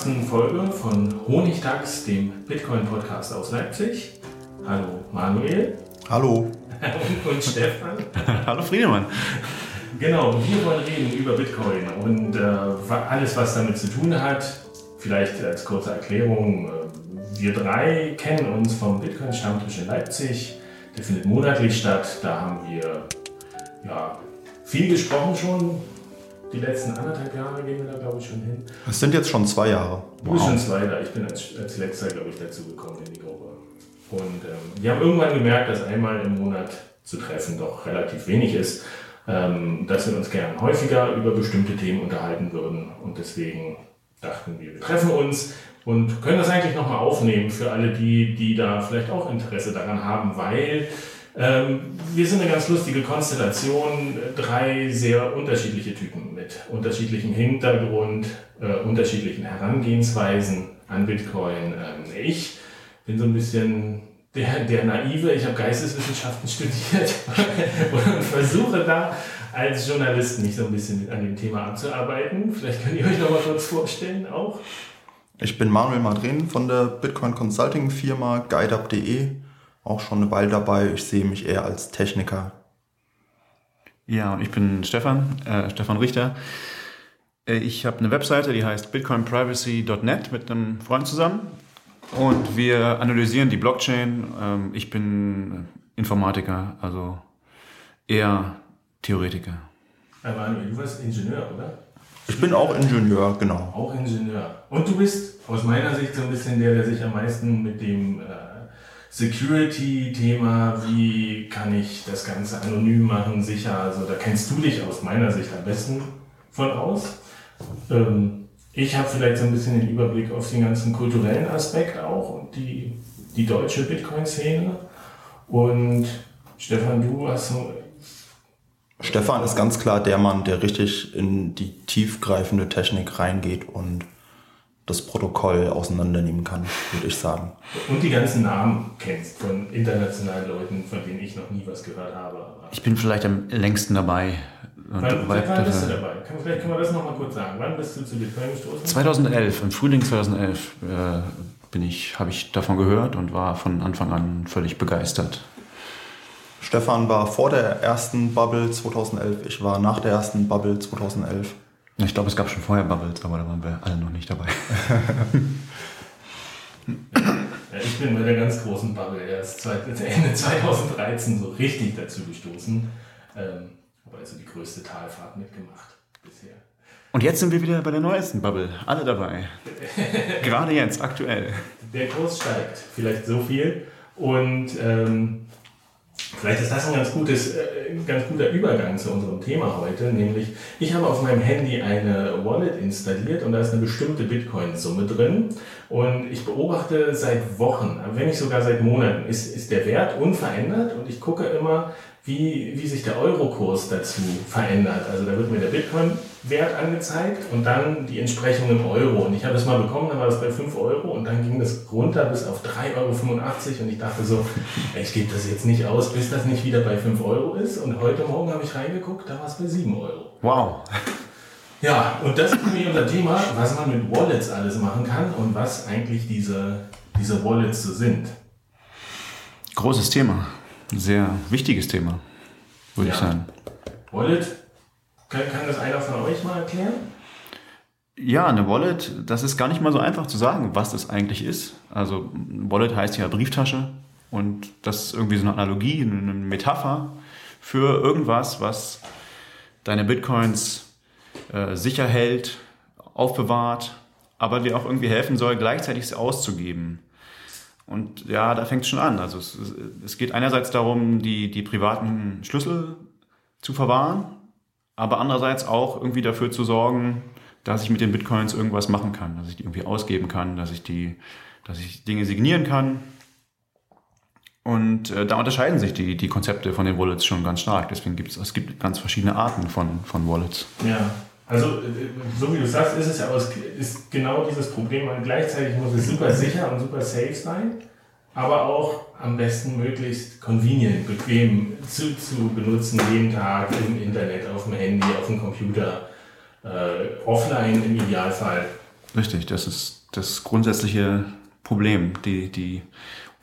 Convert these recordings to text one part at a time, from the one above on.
Ersten Folge von Honigtags, dem Bitcoin-Podcast aus Leipzig. Hallo Manuel. Hallo. Und, und Stefan. Hallo Friedemann. Genau, wir wollen reden über Bitcoin und äh, alles, was damit zu tun hat. Vielleicht als kurze Erklärung. Äh, wir drei kennen uns vom Bitcoin-Stammtisch in Leipzig. Der findet monatlich statt. Da haben wir ja, viel gesprochen schon, die letzten anderthalb Jahre gehen wir da, glaube ich, schon hin. Es sind jetzt schon zwei Jahre. Bist schon zwei da. Ich bin als, als letzter, glaube ich, dazu gekommen in die Gruppe. Und ähm, wir haben irgendwann gemerkt, dass einmal im Monat zu treffen doch relativ wenig ist. Ähm, dass wir uns gern häufiger über bestimmte Themen unterhalten würden. Und deswegen dachten wir, wir treffen uns und können das eigentlich nochmal aufnehmen für alle die, die da vielleicht auch Interesse daran haben, weil ähm, wir sind eine ganz lustige Konstellation, drei sehr unterschiedliche Typen mit unterschiedlichem Hintergrund, äh, unterschiedlichen Herangehensweisen an Bitcoin. Ähm, ich bin so ein bisschen der, der Naive, ich habe Geisteswissenschaften studiert und versuche da als Journalist mich so ein bisschen an dem Thema abzuarbeiten. Vielleicht könnt ihr euch noch mal kurz vorstellen auch. Ich bin Manuel Madrin von der Bitcoin Consulting Firma guideup.de auch schon eine Weile dabei. Ich sehe mich eher als Techniker. Ja, und ich bin Stefan, äh, Stefan Richter. Äh, ich habe eine Webseite, die heißt bitcoinprivacy.net mit einem Freund zusammen. Und wir analysieren die Blockchain. Ähm, ich bin Informatiker, also eher Theoretiker. Aber du bist Ingenieur, oder? Ich bin auch Ingenieur, genau. Auch Ingenieur. Und du bist aus meiner Sicht so ein bisschen der, der sich am meisten mit dem äh, Security-Thema, wie kann ich das Ganze anonym machen, sicher, also da kennst du dich aus meiner Sicht am besten von aus. Ähm, ich habe vielleicht so ein bisschen den Überblick auf den ganzen kulturellen Aspekt auch und die, die deutsche Bitcoin-Szene. Und Stefan, du hast so. Stefan ist ganz klar der Mann, der richtig in die tiefgreifende Technik reingeht und das Protokoll auseinandernehmen kann, würde ich sagen. Und die ganzen Namen kennst von internationalen Leuten, von denen ich noch nie was gehört habe. Ich bin vielleicht am längsten dabei. Und wann, wann bist du dabei? Kann, vielleicht können wir das nochmal kurz sagen. Wann bist du zu Bitcoin gestoßen? 2011, im Frühling 2011 äh, bin ich, habe ich davon gehört und war von Anfang an völlig begeistert. Stefan war vor der ersten Bubble 2011, ich war nach der ersten Bubble 2011. Ich glaube, es gab schon vorher Bubbles, aber da waren wir alle noch nicht dabei. ich bin bei der ganz großen Bubble erst Ende 2013 so richtig dazu gestoßen. Ähm, aber also die größte Talfahrt mitgemacht bisher. Und jetzt sind wir wieder bei der neuesten Bubble. Alle dabei. Gerade jetzt, aktuell. Der Kurs steigt. Vielleicht so viel. Und ähm, Vielleicht ist das ein ganz, gutes, äh, ganz guter Übergang zu unserem Thema heute, nämlich ich habe auf meinem Handy eine Wallet installiert und da ist eine bestimmte Bitcoin-Summe drin und ich beobachte seit Wochen, wenn nicht sogar seit Monaten, ist, ist der Wert unverändert und ich gucke immer, wie, wie sich der Eurokurs dazu verändert. Also da wird mir der Bitcoin-Wert angezeigt und dann die Entsprechung im Euro. Und ich habe das mal bekommen, dann war das bei 5 Euro und dann ging das runter bis auf 3,85 Euro und ich dachte so, ich gebe das jetzt nicht aus, bis das nicht wieder bei 5 Euro ist. Und heute Morgen habe ich reingeguckt, da war es bei 7 Euro. Wow. Ja, und das ist nämlich unser Thema, was man mit Wallets alles machen kann und was eigentlich diese, diese Wallets so sind. Großes Thema. Sehr wichtiges Thema, würde ja. ich sagen. Wallet, kann, kann das einer von euch mal erklären? Ja, eine Wallet, das ist gar nicht mal so einfach zu sagen, was das eigentlich ist. Also Wallet heißt ja Brieftasche und das ist irgendwie so eine Analogie, eine Metapher für irgendwas, was deine Bitcoins äh, sicher hält, aufbewahrt, aber dir auch irgendwie helfen soll, gleichzeitig sie auszugeben. Und ja, da fängt es schon an. Also es, es geht einerseits darum, die, die privaten Schlüssel zu verwahren, aber andererseits auch irgendwie dafür zu sorgen, dass ich mit den Bitcoins irgendwas machen kann, dass ich die irgendwie ausgeben kann, dass ich die, dass ich Dinge signieren kann. Und äh, da unterscheiden sich die, die Konzepte von den Wallets schon ganz stark. Deswegen gibt es, gibt ganz verschiedene Arten von, von Wallets. Ja, also äh, so wie du sagst, ist es ja, ist genau dieses Problem. Und gleichzeitig muss es super sicher und super safe sein, aber auch am besten möglichst convenient, bequem zu, zu benutzen, jeden Tag im Internet, auf dem Handy, auf dem Computer äh, offline im Idealfall. Richtig, das ist das grundsätzliche Problem, die, die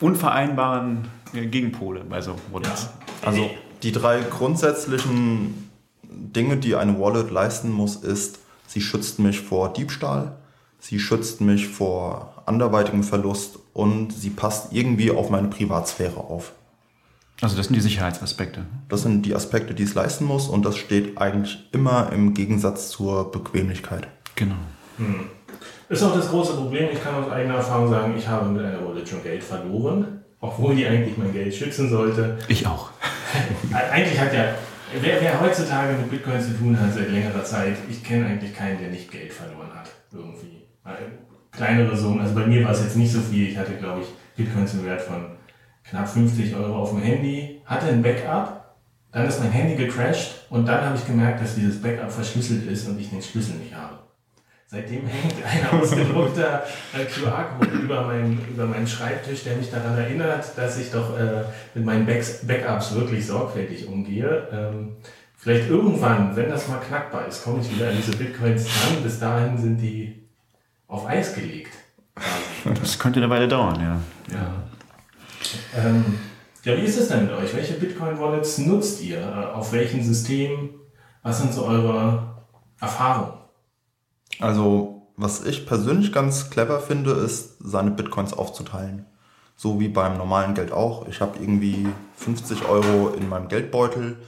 unvereinbaren Gegenpole bei so Wallets. Ja. Also die drei grundsätzlichen Dinge, die eine Wallet leisten muss, ist, sie schützt mich vor Diebstahl, sie schützt mich vor anderweitigem Verlust und sie passt irgendwie auf meine Privatsphäre auf. Also das sind die Sicherheitsaspekte. Das sind die Aspekte, die es leisten muss und das steht eigentlich immer im Gegensatz zur Bequemlichkeit. Genau. Hm. Ist auch das große Problem, ich kann aus eigener Erfahrung sagen, ich habe mit einer Wallet schon Geld verloren, obwohl die eigentlich mein Geld schützen sollte. Ich auch. eigentlich hat ja, wer, wer heutzutage mit Bitcoin zu tun hat seit längerer Zeit, ich kenne eigentlich keinen, der nicht Geld verloren hat. Irgendwie. Kleinere Summen, also bei mir war es jetzt nicht so viel, ich hatte glaube ich Bitcoins im Wert von knapp 50 Euro auf dem Handy, hatte ein Backup, dann ist mein Handy gecrashed und dann habe ich gemerkt, dass dieses Backup verschlüsselt ist und ich den Schlüssel nicht habe. Seitdem hängt ein ausgedruckter äh, QR-Code über, mein, über meinen Schreibtisch, der mich daran erinnert, dass ich doch äh, mit meinen Backs, Backups wirklich sorgfältig umgehe. Ähm, vielleicht irgendwann, wenn das mal knackbar ist, komme ich wieder an diese Bitcoins dran. Bis dahin sind die auf Eis gelegt. Das könnte eine Weile dauern, ja. Ja. Ähm, ja, wie ist es denn mit euch? Welche Bitcoin-Wallets nutzt ihr? Äh, auf welchem System? Was sind so eure Erfahrungen? Also, was ich persönlich ganz clever finde, ist, seine Bitcoins aufzuteilen. So wie beim normalen Geld auch. Ich habe irgendwie 50 Euro in meinem Geldbeutel,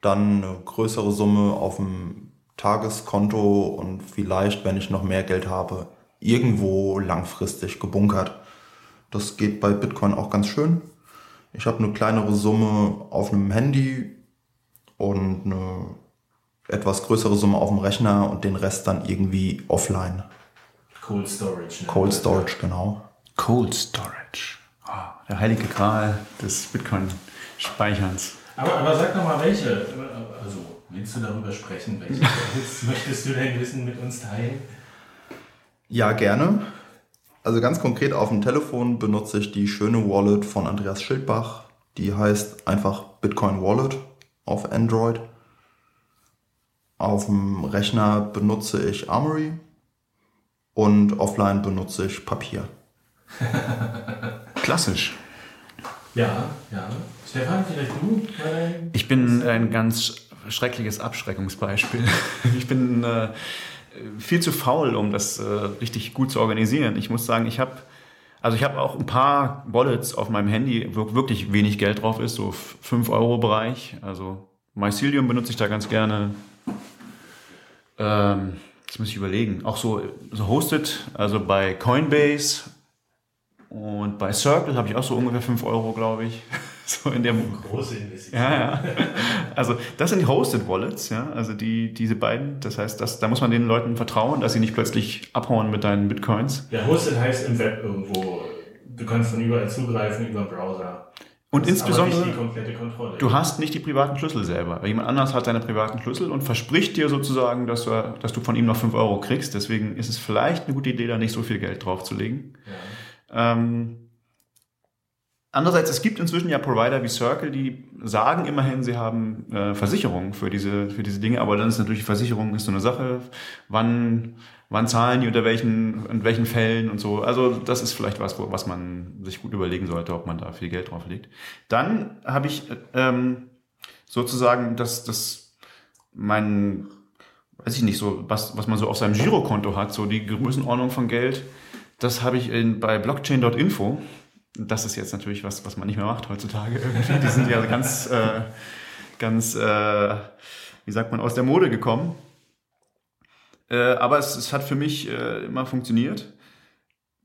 dann eine größere Summe auf dem Tageskonto und vielleicht, wenn ich noch mehr Geld habe, irgendwo langfristig gebunkert. Das geht bei Bitcoin auch ganz schön. Ich habe eine kleinere Summe auf einem Handy und eine etwas größere Summe auf dem Rechner und den Rest dann irgendwie offline. Cold Storage. Ne? Cold Storage, genau. Cold Storage. Oh, der heilige Gral des Bitcoin-Speicherns. Aber, aber sag doch mal, welche, also willst du darüber sprechen? Welche möchtest du denn wissen mit uns teilen? Ja, gerne. Also ganz konkret auf dem Telefon benutze ich die schöne Wallet von Andreas Schildbach. Die heißt einfach Bitcoin Wallet auf Android. Auf dem Rechner benutze ich Armory und offline benutze ich Papier. Klassisch. Ja, ja. Stefan, vielleicht du? Ich bin ein ganz schreckliches Abschreckungsbeispiel. Ich bin äh, viel zu faul, um das äh, richtig gut zu organisieren. Ich muss sagen, ich habe also ich habe auch ein paar Wallets auf meinem Handy, wo wirklich wenig Geld drauf ist, so 5 Euro Bereich. Also Mycelium benutze ich da ganz gerne. Ähm, jetzt muss ich überlegen. Auch so, so Hosted, also bei Coinbase und bei Circle habe ich auch so ungefähr 5 Euro, glaube ich. So in der große Investition. Ja, ja. Also das sind die Hosted Wallets, ja. Also die, diese beiden. Das heißt, das, da muss man den Leuten vertrauen, dass sie nicht plötzlich abhauen mit deinen Bitcoins. Ja, Hosted heißt im Web irgendwo. Du kannst von überall zugreifen über den Browser. Und das insbesondere, du hast nicht die privaten Schlüssel selber. Jemand anders hat seine privaten Schlüssel und verspricht dir sozusagen, dass du, dass du von ihm noch 5 Euro kriegst. Deswegen ist es vielleicht eine gute Idee, da nicht so viel Geld draufzulegen. Ja. Ähm, Andererseits, es gibt inzwischen ja Provider wie Circle, die sagen immerhin, sie haben äh, Versicherungen für diese, für diese Dinge, aber dann ist natürlich Versicherung ist so eine Sache. Wann, wann zahlen die unter welchen, in welchen Fällen und so. Also das ist vielleicht was, was man sich gut überlegen sollte, ob man da viel Geld drauf legt. Dann habe ich ähm, sozusagen das, das mein weiß ich nicht, so was, was man so auf seinem Girokonto hat, so die Größenordnung von Geld, das habe ich in, bei blockchain.info. Das ist jetzt natürlich was, was man nicht mehr macht heutzutage irgendwie. Die sind ja ganz, äh, ganz, äh, wie sagt man, aus der Mode gekommen. Äh, aber es, es hat für mich äh, immer funktioniert.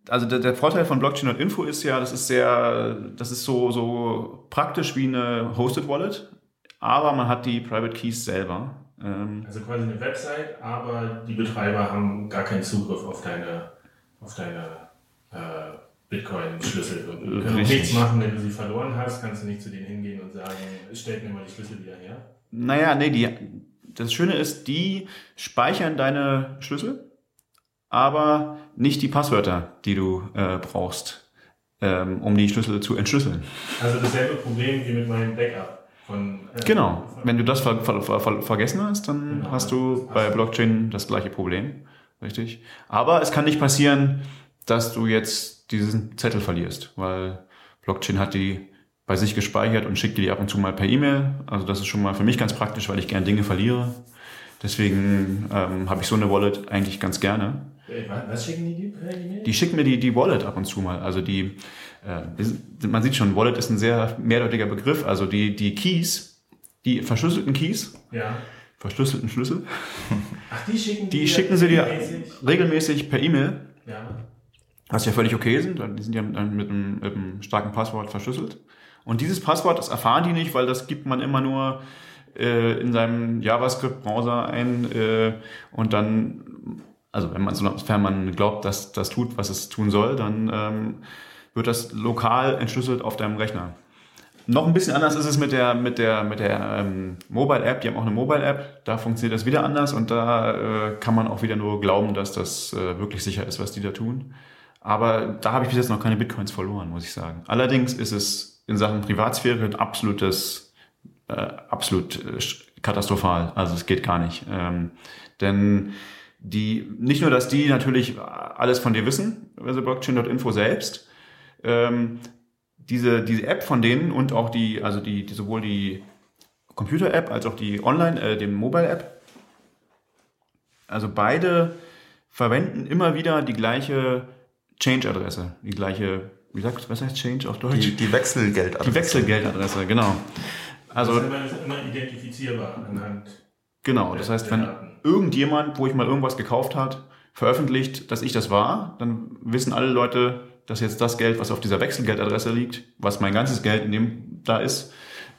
Also der, der Vorteil von Blockchain.info ist ja, das ist sehr, das ist so, so praktisch wie eine Hosted Wallet, aber man hat die Private Keys selber. Ähm, also quasi eine Website, aber die Betreiber haben gar keinen Zugriff auf deine, auf deine äh, Bitcoin-Schlüssel. Du kannst nichts machen, wenn du sie verloren hast, kannst du nicht zu denen hingehen und sagen, stellt mir mal die Schlüssel wieder her. Naja, nee, die, das Schöne ist, die speichern deine Schlüssel, aber nicht die Passwörter, die du äh, brauchst, ähm, um die Schlüssel zu entschlüsseln. Also dasselbe Problem wie mit meinem Backup. Von, äh, genau, wenn du das ver ver ver vergessen hast, dann genau, hast du bei Blockchain das gleiche Problem. Richtig. Aber es kann nicht passieren, dass du jetzt diesen Zettel verlierst, weil Blockchain hat die bei sich gespeichert und schickt die ab und zu mal per E-Mail. Also das ist schon mal für mich ganz praktisch, weil ich gern Dinge verliere. Deswegen ähm, habe ich so eine Wallet eigentlich ganz gerne. Was schicken die dir per E-Mail? Die schicken mir die, die Wallet ab und zu mal. Also die, äh, man sieht schon, Wallet ist ein sehr mehrdeutiger Begriff. Also die, die Keys, die verschlüsselten Keys, ja. verschlüsselten Schlüssel, Ach, die schicken, die schicken sie dir regelmäßig per E-Mail. Ja. Was ja völlig okay sind, die sind ja mit einem, mit einem starken Passwort verschlüsselt. Und dieses Passwort, das erfahren die nicht, weil das gibt man immer nur äh, in seinem JavaScript-Browser ein äh, und dann, also wenn man, sofern man glaubt, dass das tut, was es tun soll, dann ähm, wird das lokal entschlüsselt auf deinem Rechner. Noch ein bisschen anders ist es mit der, mit der, mit der ähm, Mobile-App. Die haben auch eine Mobile-App. Da funktioniert das wieder anders und da äh, kann man auch wieder nur glauben, dass das äh, wirklich sicher ist, was die da tun. Aber da habe ich bis jetzt noch keine Bitcoins verloren, muss ich sagen. Allerdings ist es in Sachen Privatsphäre ein absolutes, äh, absolut äh, katastrophal. Also es geht gar nicht. Ähm, denn die, nicht nur, dass die natürlich alles von dir wissen, also Blockchain.info selbst, ähm, diese, diese App von denen und auch die, also die, die sowohl die Computer-App als auch die Online, äh, die Mobile-App, also beide verwenden immer wieder die gleiche Change-Adresse, die gleiche wie sagt, was heißt Change auf Deutsch? Die, die Wechselgeldadresse. Die Wechselgeldadresse, genau. Also, das ist immer identifizierbar anhand. Genau, das heißt, wenn irgendjemand, wo ich mal irgendwas gekauft hat, veröffentlicht, dass ich das war, dann wissen alle Leute, dass jetzt das Geld, was auf dieser Wechselgeldadresse liegt, was mein ganzes Geld in dem da ist,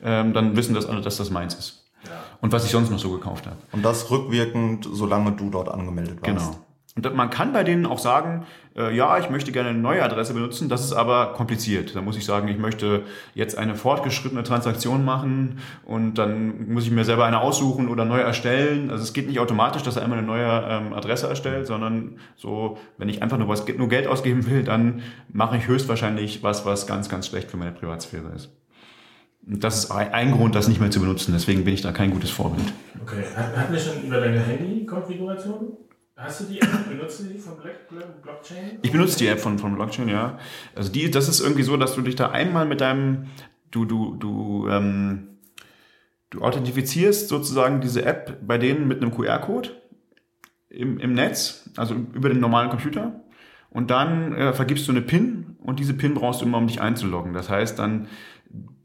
ähm, dann wissen das alle, dass das meins ist. Ja. Und was ich sonst noch so gekauft habe. Und das rückwirkend, solange du dort angemeldet warst. Genau. Und man kann bei denen auch sagen, äh, ja, ich möchte gerne eine neue Adresse benutzen, das ist aber kompliziert. Da muss ich sagen, ich möchte jetzt eine fortgeschrittene Transaktion machen und dann muss ich mir selber eine aussuchen oder neu erstellen. Also es geht nicht automatisch, dass er einmal eine neue ähm, Adresse erstellt, sondern so, wenn ich einfach nur was nur Geld ausgeben will, dann mache ich höchstwahrscheinlich was, was ganz, ganz schlecht für meine Privatsphäre ist. Und das ist ein Grund, das nicht mehr zu benutzen. Deswegen bin ich da kein gutes Vorbild. Okay. Hatten wir schon über deine Handy-Konfiguration? Hast du die App? Benutzt du die von Blockchain? Ich benutze die App von, von Blockchain, ja. Also die, das ist irgendwie so, dass du dich da einmal mit deinem, du, du, du, ähm, du authentifizierst sozusagen diese App bei denen mit einem QR-Code im, im Netz, also über den normalen Computer. Und dann äh, vergibst du eine PIN und diese PIN brauchst du immer, um dich einzuloggen. Das heißt dann,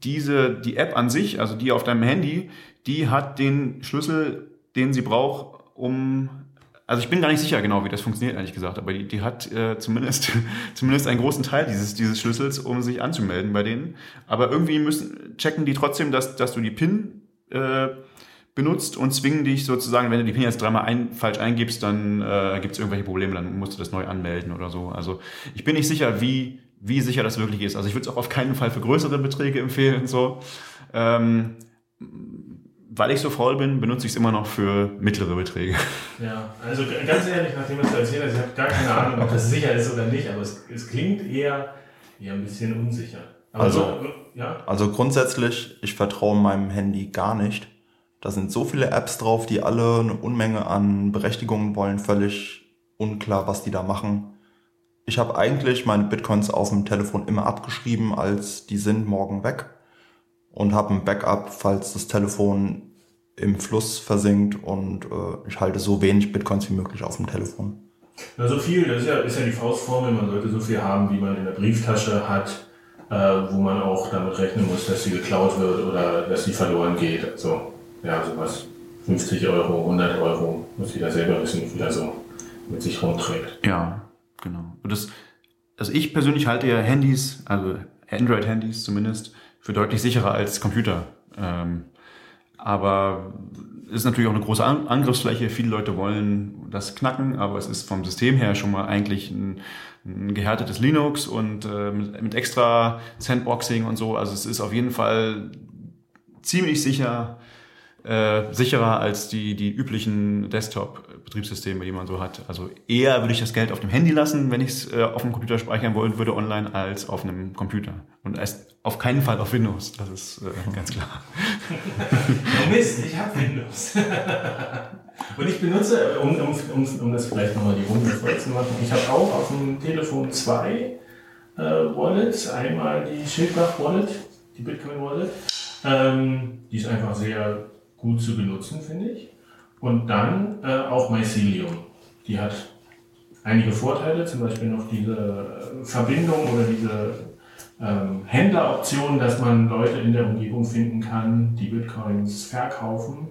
diese, die App an sich, also die auf deinem Handy, die hat den Schlüssel, den sie braucht, um also ich bin gar nicht sicher genau, wie das funktioniert, ehrlich gesagt, aber die, die hat äh, zumindest, zumindest einen großen Teil dieses, dieses Schlüssels, um sich anzumelden bei denen. Aber irgendwie müssen, checken die trotzdem, dass, dass du die PIN äh, benutzt und zwingen dich sozusagen, wenn du die PIN jetzt dreimal ein, falsch eingibst, dann äh, gibt es irgendwelche Probleme, dann musst du das neu anmelden oder so. Also ich bin nicht sicher, wie, wie sicher das wirklich ist. Also ich würde es auch auf keinen Fall für größere Beträge empfehlen. So. Ähm, weil ich so faul bin, benutze ich es immer noch für mittlere Beträge. Ja, also ganz ehrlich, nachdem du es erzählt hast, ich habe gar keine Ahnung, ob das sicher ist oder nicht, aber es, es klingt eher, eher ein bisschen unsicher. Aber also, so, ja? also grundsätzlich, ich vertraue meinem Handy gar nicht. Da sind so viele Apps drauf, die alle eine Unmenge an Berechtigungen wollen, völlig unklar, was die da machen. Ich habe eigentlich meine Bitcoins auf dem Telefon immer abgeschrieben, als die sind morgen weg und habe ein Backup, falls das Telefon im Fluss versinkt und äh, ich halte so wenig Bitcoins wie möglich auf dem Telefon. Na, so viel, das ist ja, ist ja die Faustformel, man sollte so viel haben, wie man in der Brieftasche hat, äh, wo man auch damit rechnen muss, dass sie geklaut wird oder dass sie verloren geht. Also, ja, sowas. 50 Euro, 100 Euro, muss jeder selber wissen, wie viel er so mit sich rumträgt. Ja, genau. Und das, also ich persönlich halte ja Handys, also Android-Handys zumindest, für deutlich sicherer als Computer. Ähm, aber es ist natürlich auch eine große An Angriffsfläche. Viele Leute wollen das knacken, aber es ist vom System her schon mal eigentlich ein, ein gehärtetes Linux und äh, mit, mit extra Sandboxing und so. Also es ist auf jeden Fall ziemlich sicher äh, sicherer als die, die üblichen Desktop-Betriebssysteme, die man so hat. Also eher würde ich das Geld auf dem Handy lassen, wenn ich es äh, auf dem Computer speichern wollen würde online, als auf einem Computer. Und erst auf keinen Fall auf Windows, das ist äh, ganz klar. Mist, ich habe Windows. Und ich benutze, um, um, um, um das vielleicht nochmal die Runde voll zu machen, ich habe auch auf dem Telefon zwei äh, Wallets. Einmal die Schildbach Wallet, die Bitcoin Wallet. Ähm, die ist einfach sehr gut zu benutzen, finde ich. Und dann äh, auch Mycelium. Die hat einige Vorteile, zum Beispiel noch diese äh, Verbindung oder diese ähm, Händleroption, dass man Leute in der Umgebung finden kann, die Bitcoins verkaufen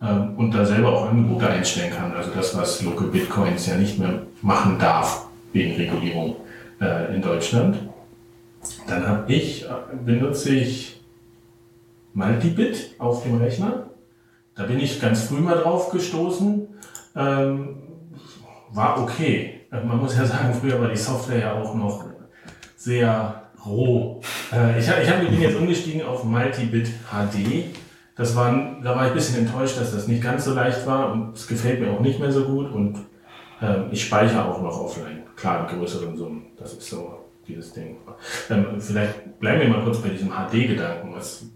ähm, und da selber auch Angebote einstellen kann. Also das, was Local Bitcoins ja nicht mehr machen darf wegen Regulierung äh, in Deutschland. Dann habe ich, äh, benutze ich Multibit auf dem Rechner. Da bin ich ganz früh mal drauf gestoßen. Ähm, war okay. Äh, man muss ja sagen, früher war die Software ja auch noch sehr roh. Äh, ich, ich hab, bin jetzt umgestiegen auf Multibit HD. Das war, da war ich ein bisschen enttäuscht, dass das nicht ganz so leicht war und es gefällt mir auch nicht mehr so gut und ähm, ich speichere auch noch offline. Klar, in größeren Summen. Das ist so dieses Ding. Ähm, vielleicht bleiben wir mal kurz bei diesem HD-Gedanken. Was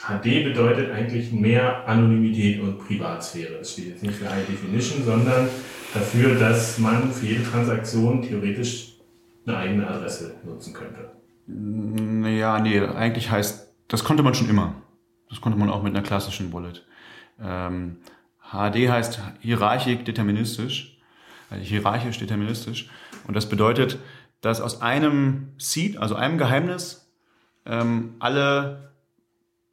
HD bedeutet eigentlich mehr Anonymität und Privatsphäre. Es steht jetzt nicht für High Definition, sondern dafür, dass man für jede Transaktion theoretisch eine eigene Adresse nutzen könnte. Ja, nee, eigentlich heißt, das konnte man schon immer. Das konnte man auch mit einer klassischen Wallet. Ähm, HD heißt hierarchisch deterministisch, also hierarchisch deterministisch. Und das bedeutet, dass aus einem Seed, also einem Geheimnis, ähm, alle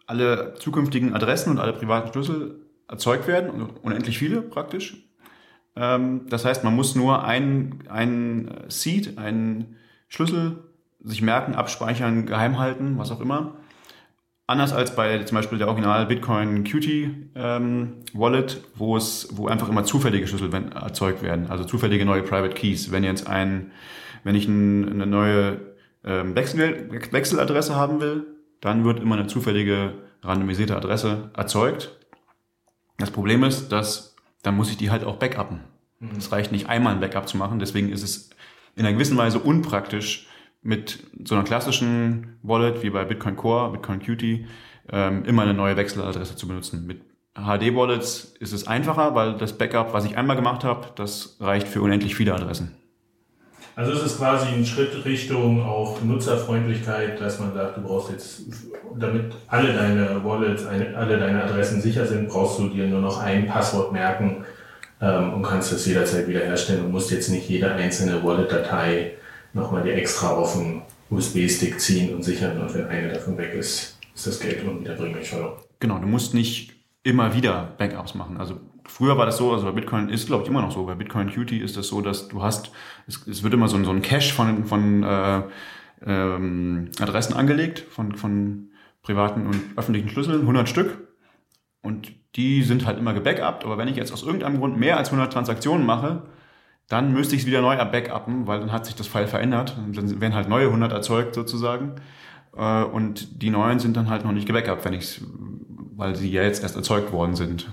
alle zukünftigen Adressen und alle privaten Schlüssel erzeugt werden, unendlich viele praktisch. Ähm, das heißt, man muss nur ein, ein Seed, einen Schlüssel sich merken, abspeichern, geheim halten, was auch immer. Anders als bei zum Beispiel der Original Bitcoin Qt ähm, Wallet, wo es, wo einfach immer zufällige Schlüssel erzeugt werden, also zufällige neue Private Keys. Wenn jetzt ein, wenn ich ein, eine neue ähm, Wechsel, Wechseladresse haben will, dann wird immer eine zufällige randomisierte Adresse erzeugt. Das Problem ist, dass dann muss ich die halt auch backuppen. Mhm. Es reicht nicht einmal ein Backup zu machen, deswegen ist es in einer gewissen Weise unpraktisch, mit so einer klassischen Wallet wie bei Bitcoin Core, Bitcoin Qt, ähm, immer eine neue Wechseladresse zu benutzen. Mit HD-Wallets ist es einfacher, weil das Backup, was ich einmal gemacht habe, das reicht für unendlich viele Adressen. Also es ist quasi ein Schritt Richtung auch Nutzerfreundlichkeit, dass man sagt, du brauchst jetzt, damit alle deine Wallets, alle deine Adressen sicher sind, brauchst du dir nur noch ein Passwort merken ähm, und kannst das jederzeit wiederherstellen und musst jetzt nicht jede einzelne Wallet-Datei nochmal dir extra auf den USB-Stick ziehen und sichern und wenn eine davon weg ist, ist das Geld unwiederbringlich verloren. Genau, du musst nicht immer wieder Backups machen. Also früher war das so, also bei Bitcoin ist glaube ich immer noch so, bei Bitcoin Qt ist das so, dass du hast, es, es wird immer so, so ein Cache von, von äh, ähm, Adressen angelegt, von, von privaten und öffentlichen Schlüsseln, 100 Stück. Und die sind halt immer gebackupt, aber wenn ich jetzt aus irgendeinem Grund mehr als 100 Transaktionen mache, dann müsste ich es wieder neu backuppen, weil dann hat sich das File verändert. Und dann werden halt neue 100 erzeugt sozusagen. Äh, und die neuen sind dann halt noch nicht gebackupt, wenn ich weil sie ja jetzt erst erzeugt worden sind.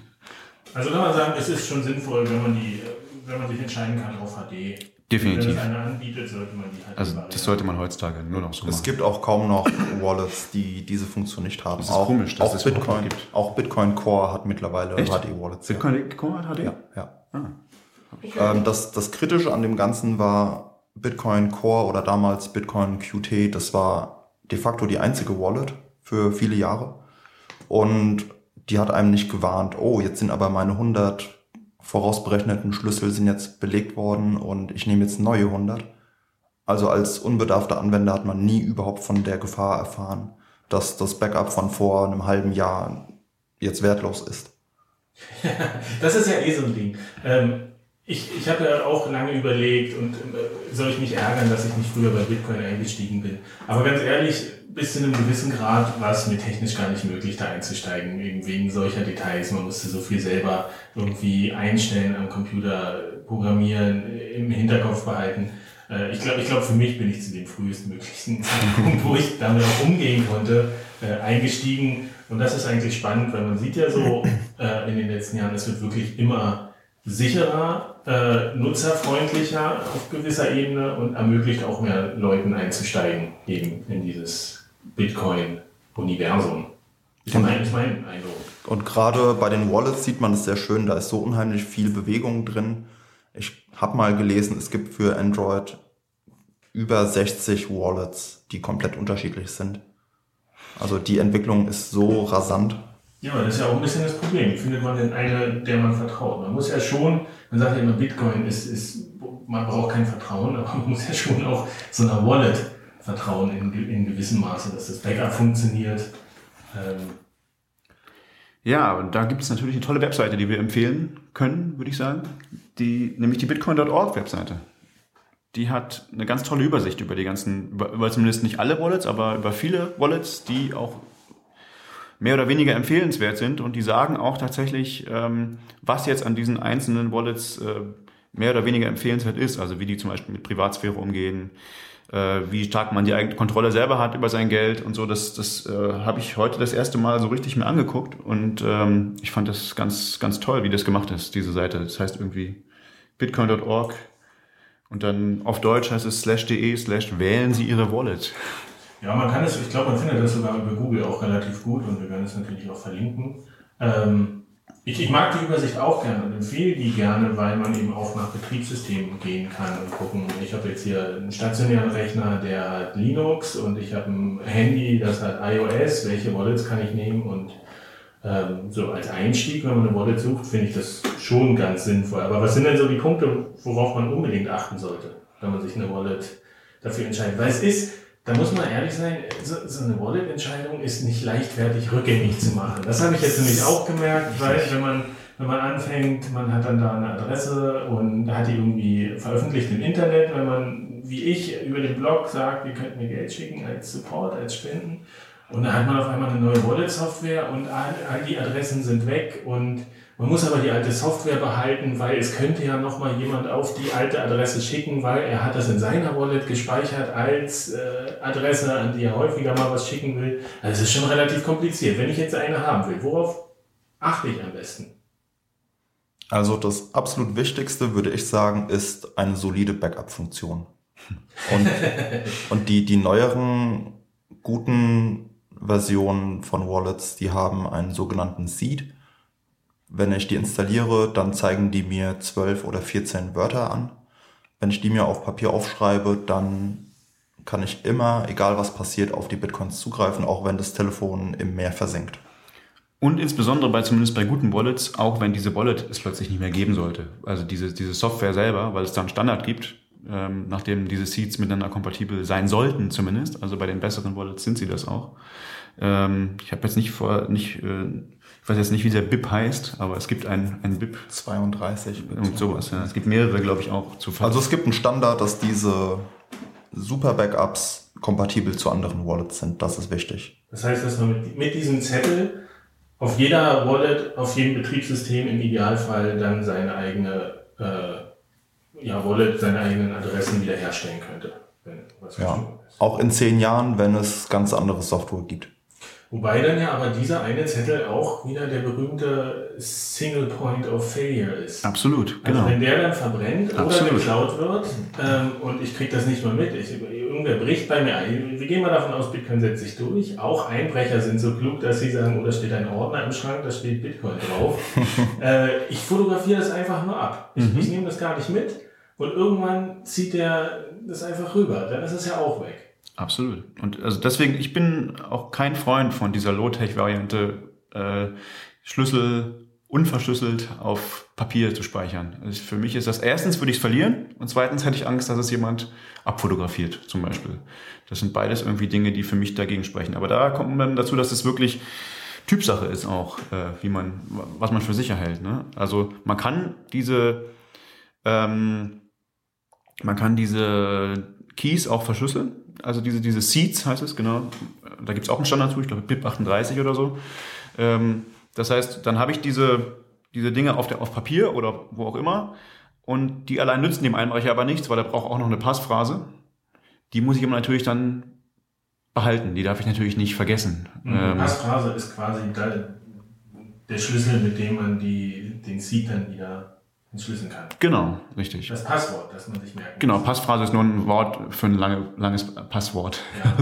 Also kann man sagen, es ist schon sinnvoll, wenn man die, wenn man sich entscheiden kann auf HD. Definitiv. Wenn es einer anbietet, sollte man die halt Also das sollte man heutzutage nur noch so Es machen. gibt auch kaum noch Wallets, die diese Funktion nicht haben. Das ist auch, komisch, dass auch es Bitcoin, gibt. auch Bitcoin Core hat mittlerweile Echt? HD-Wallets. Ja. Bitcoin Core hat HD? Ja, ja. Ah. Ähm, das, das Kritische an dem Ganzen war Bitcoin Core oder damals Bitcoin Qt. Das war de facto die einzige Wallet für viele Jahre. Und die hat einem nicht gewarnt, oh, jetzt sind aber meine 100 vorausberechneten Schlüssel sind jetzt belegt worden und ich nehme jetzt neue 100. Also als unbedarfter Anwender hat man nie überhaupt von der Gefahr erfahren, dass das Backup von vor einem halben Jahr jetzt wertlos ist. das ist ja eh so ein Ding. Ähm, ich ich habe ja auch lange überlegt und äh, soll ich mich ärgern, dass ich nicht früher bei Bitcoin eingestiegen bin. Aber ganz ehrlich, bis zu einem gewissen Grad war es mir technisch gar nicht möglich, da einzusteigen, eben wegen solcher Details. Man musste so viel selber irgendwie einstellen am Computer, programmieren, im Hinterkopf behalten. Äh, ich glaube, ich glaub, für mich bin ich zu dem frühestmöglichen Zeitpunkt, wo ich damit auch umgehen konnte, äh, eingestiegen. Und das ist eigentlich spannend, weil man sieht ja so in den letzten Jahren, es wird wirklich immer sicherer, äh, nutzerfreundlicher auf gewisser Ebene und ermöglicht auch mehr Leuten einzusteigen eben in dieses Bitcoin-Universum. Ist mein, ist mein Eindruck. Und gerade bei den Wallets sieht man es sehr schön, da ist so unheimlich viel Bewegung drin. Ich habe mal gelesen, es gibt für Android über 60 Wallets, die komplett unterschiedlich sind. Also die Entwicklung ist so rasant. Ja, das ist ja auch ein bisschen das Problem. Findet man denn eine, der man vertraut? Man muss ja schon, man sagt ja immer, Bitcoin ist, ist man braucht kein Vertrauen, aber man muss ja schon auch so einer Wallet vertrauen in, in gewissem Maße, dass das Backup funktioniert. Ähm, ja, und da gibt es natürlich eine tolle Webseite, die wir empfehlen können, würde ich sagen. Die, nämlich die bitcoin.org Webseite. Die hat eine ganz tolle Übersicht über die ganzen, über, über zumindest nicht alle Wallets, aber über viele Wallets, die auch mehr oder weniger empfehlenswert sind. Und die sagen auch tatsächlich, ähm, was jetzt an diesen einzelnen Wallets äh, mehr oder weniger empfehlenswert ist. Also wie die zum Beispiel mit Privatsphäre umgehen, äh, wie stark man die eigene Kontrolle selber hat über sein Geld und so. Das, das äh, habe ich heute das erste Mal so richtig mir angeguckt und ähm, ich fand das ganz, ganz toll, wie das gemacht ist, diese Seite. Das heißt irgendwie bitcoin.org und dann auf Deutsch heißt es slash de slash wählen Sie Ihre Wallet. Ja, man kann es, ich glaube, man findet das sogar über Google auch relativ gut und wir werden es natürlich auch verlinken. Ähm, ich, ich mag die Übersicht auch gerne und empfehle die gerne, weil man eben auch nach Betriebssystemen gehen kann und gucken. Ich habe jetzt hier einen stationären Rechner, der hat Linux und ich habe ein Handy, das hat iOS. Welche Wallets kann ich nehmen? Und ähm, so als Einstieg, wenn man eine Wallet sucht, finde ich das schon ganz sinnvoll. Aber was sind denn so die Punkte, worauf man unbedingt achten sollte, wenn man sich eine Wallet dafür entscheidet? Weil es ist, da muss man ehrlich sein, so, so eine Wallet-Entscheidung ist nicht leichtfertig rückgängig zu machen. Das habe ich jetzt nämlich auch gemerkt, weil wenn man, wenn man anfängt, man hat dann da eine Adresse und hat die irgendwie veröffentlicht im Internet, wenn man, wie ich, über den Blog sagt, ihr könnt mir Geld schicken als Support, als Spenden. Und dann hat man auf einmal eine neue Wallet-Software und all, all die Adressen sind weg und man muss aber die alte Software behalten, weil es könnte ja nochmal jemand auf die alte Adresse schicken, weil er hat das in seiner Wallet gespeichert als äh, Adresse, an die er häufiger mal was schicken will. Also es ist schon relativ kompliziert. Wenn ich jetzt eine haben will, worauf achte ich am besten? Also das absolut Wichtigste, würde ich sagen, ist eine solide Backup-Funktion. Und, und die, die neueren guten Versionen von Wallets, die haben einen sogenannten Seed. Wenn ich die installiere, dann zeigen die mir 12 oder 14 Wörter an. Wenn ich die mir auf Papier aufschreibe, dann kann ich immer, egal was passiert, auf die Bitcoins zugreifen, auch wenn das Telefon im Meer versinkt. Und insbesondere bei, zumindest bei guten Wallets, auch wenn diese Wallet es plötzlich nicht mehr geben sollte. Also diese, diese Software selber, weil es da einen Standard gibt, ähm, nachdem diese Seeds miteinander kompatibel sein sollten zumindest. Also bei den besseren Wallets sind sie das auch. Ähm, ich habe jetzt nicht vor, nicht, äh, ich weiß jetzt nicht, wie der BIP heißt, aber es gibt ein, ein BIP. 32. Und sowas, ja. Es gibt mehrere, glaube ich, auch zu Also es gibt einen Standard, dass diese Super Backups kompatibel zu anderen Wallets sind. Das ist wichtig. Das heißt, dass man mit, mit diesem Zettel auf jeder Wallet, auf jedem Betriebssystem im Idealfall dann seine eigene äh, ja, Wallet, seine eigenen Adressen wiederherstellen könnte. ja. Auch in zehn Jahren, wenn es ganz andere Software gibt. Wobei dann ja aber dieser eine Zettel auch wieder der berühmte Single Point of Failure ist. Absolut, also genau. wenn der dann verbrennt Absolut. oder geklaut wird ähm, und ich kriege das nicht mal mit, ich, irgendwer bricht bei mir ein. Wir gehen mal davon aus, Bitcoin setzt sich durch. Auch Einbrecher sind so klug, dass sie sagen, oh, da steht ein Ordner im Schrank, da steht Bitcoin drauf. äh, ich fotografiere das einfach nur ab. Ich, mhm. ich nehme das gar nicht mit und irgendwann zieht der das einfach rüber. Dann ist es ja auch weg. Absolut. Und also deswegen, ich bin auch kein Freund von dieser Low-Tech-Variante, äh, Schlüssel unverschlüsselt auf Papier zu speichern. Also für mich ist das erstens würde ich es verlieren und zweitens hätte ich Angst, dass es jemand abfotografiert zum Beispiel. Das sind beides irgendwie Dinge, die für mich dagegen sprechen. Aber da kommt man dazu, dass es wirklich Typsache ist auch, äh, wie man, was man für sicher hält. Ne? Also man kann diese, ähm, man kann diese Keys auch verschlüsseln. Also diese, diese Seeds heißt es, genau. Da gibt es auch einen Standard zu, ich glaube BIP 38 oder so. Ähm, das heißt, dann habe ich diese, diese Dinge auf, der, auf Papier oder wo auch immer und die allein nützen dem Einbrecher aber nichts, weil er braucht auch noch eine Passphrase. Die muss ich ihm natürlich dann behalten. Die darf ich natürlich nicht vergessen. Mhm. Ähm, Passphrase ist quasi der Schlüssel, mit dem man die, den Seed dann wieder entschlüsseln kann. Genau, richtig. Das Passwort, das man sich merken Genau, Passphrase ist nur ein Wort für ein lange, langes Passwort. Ja,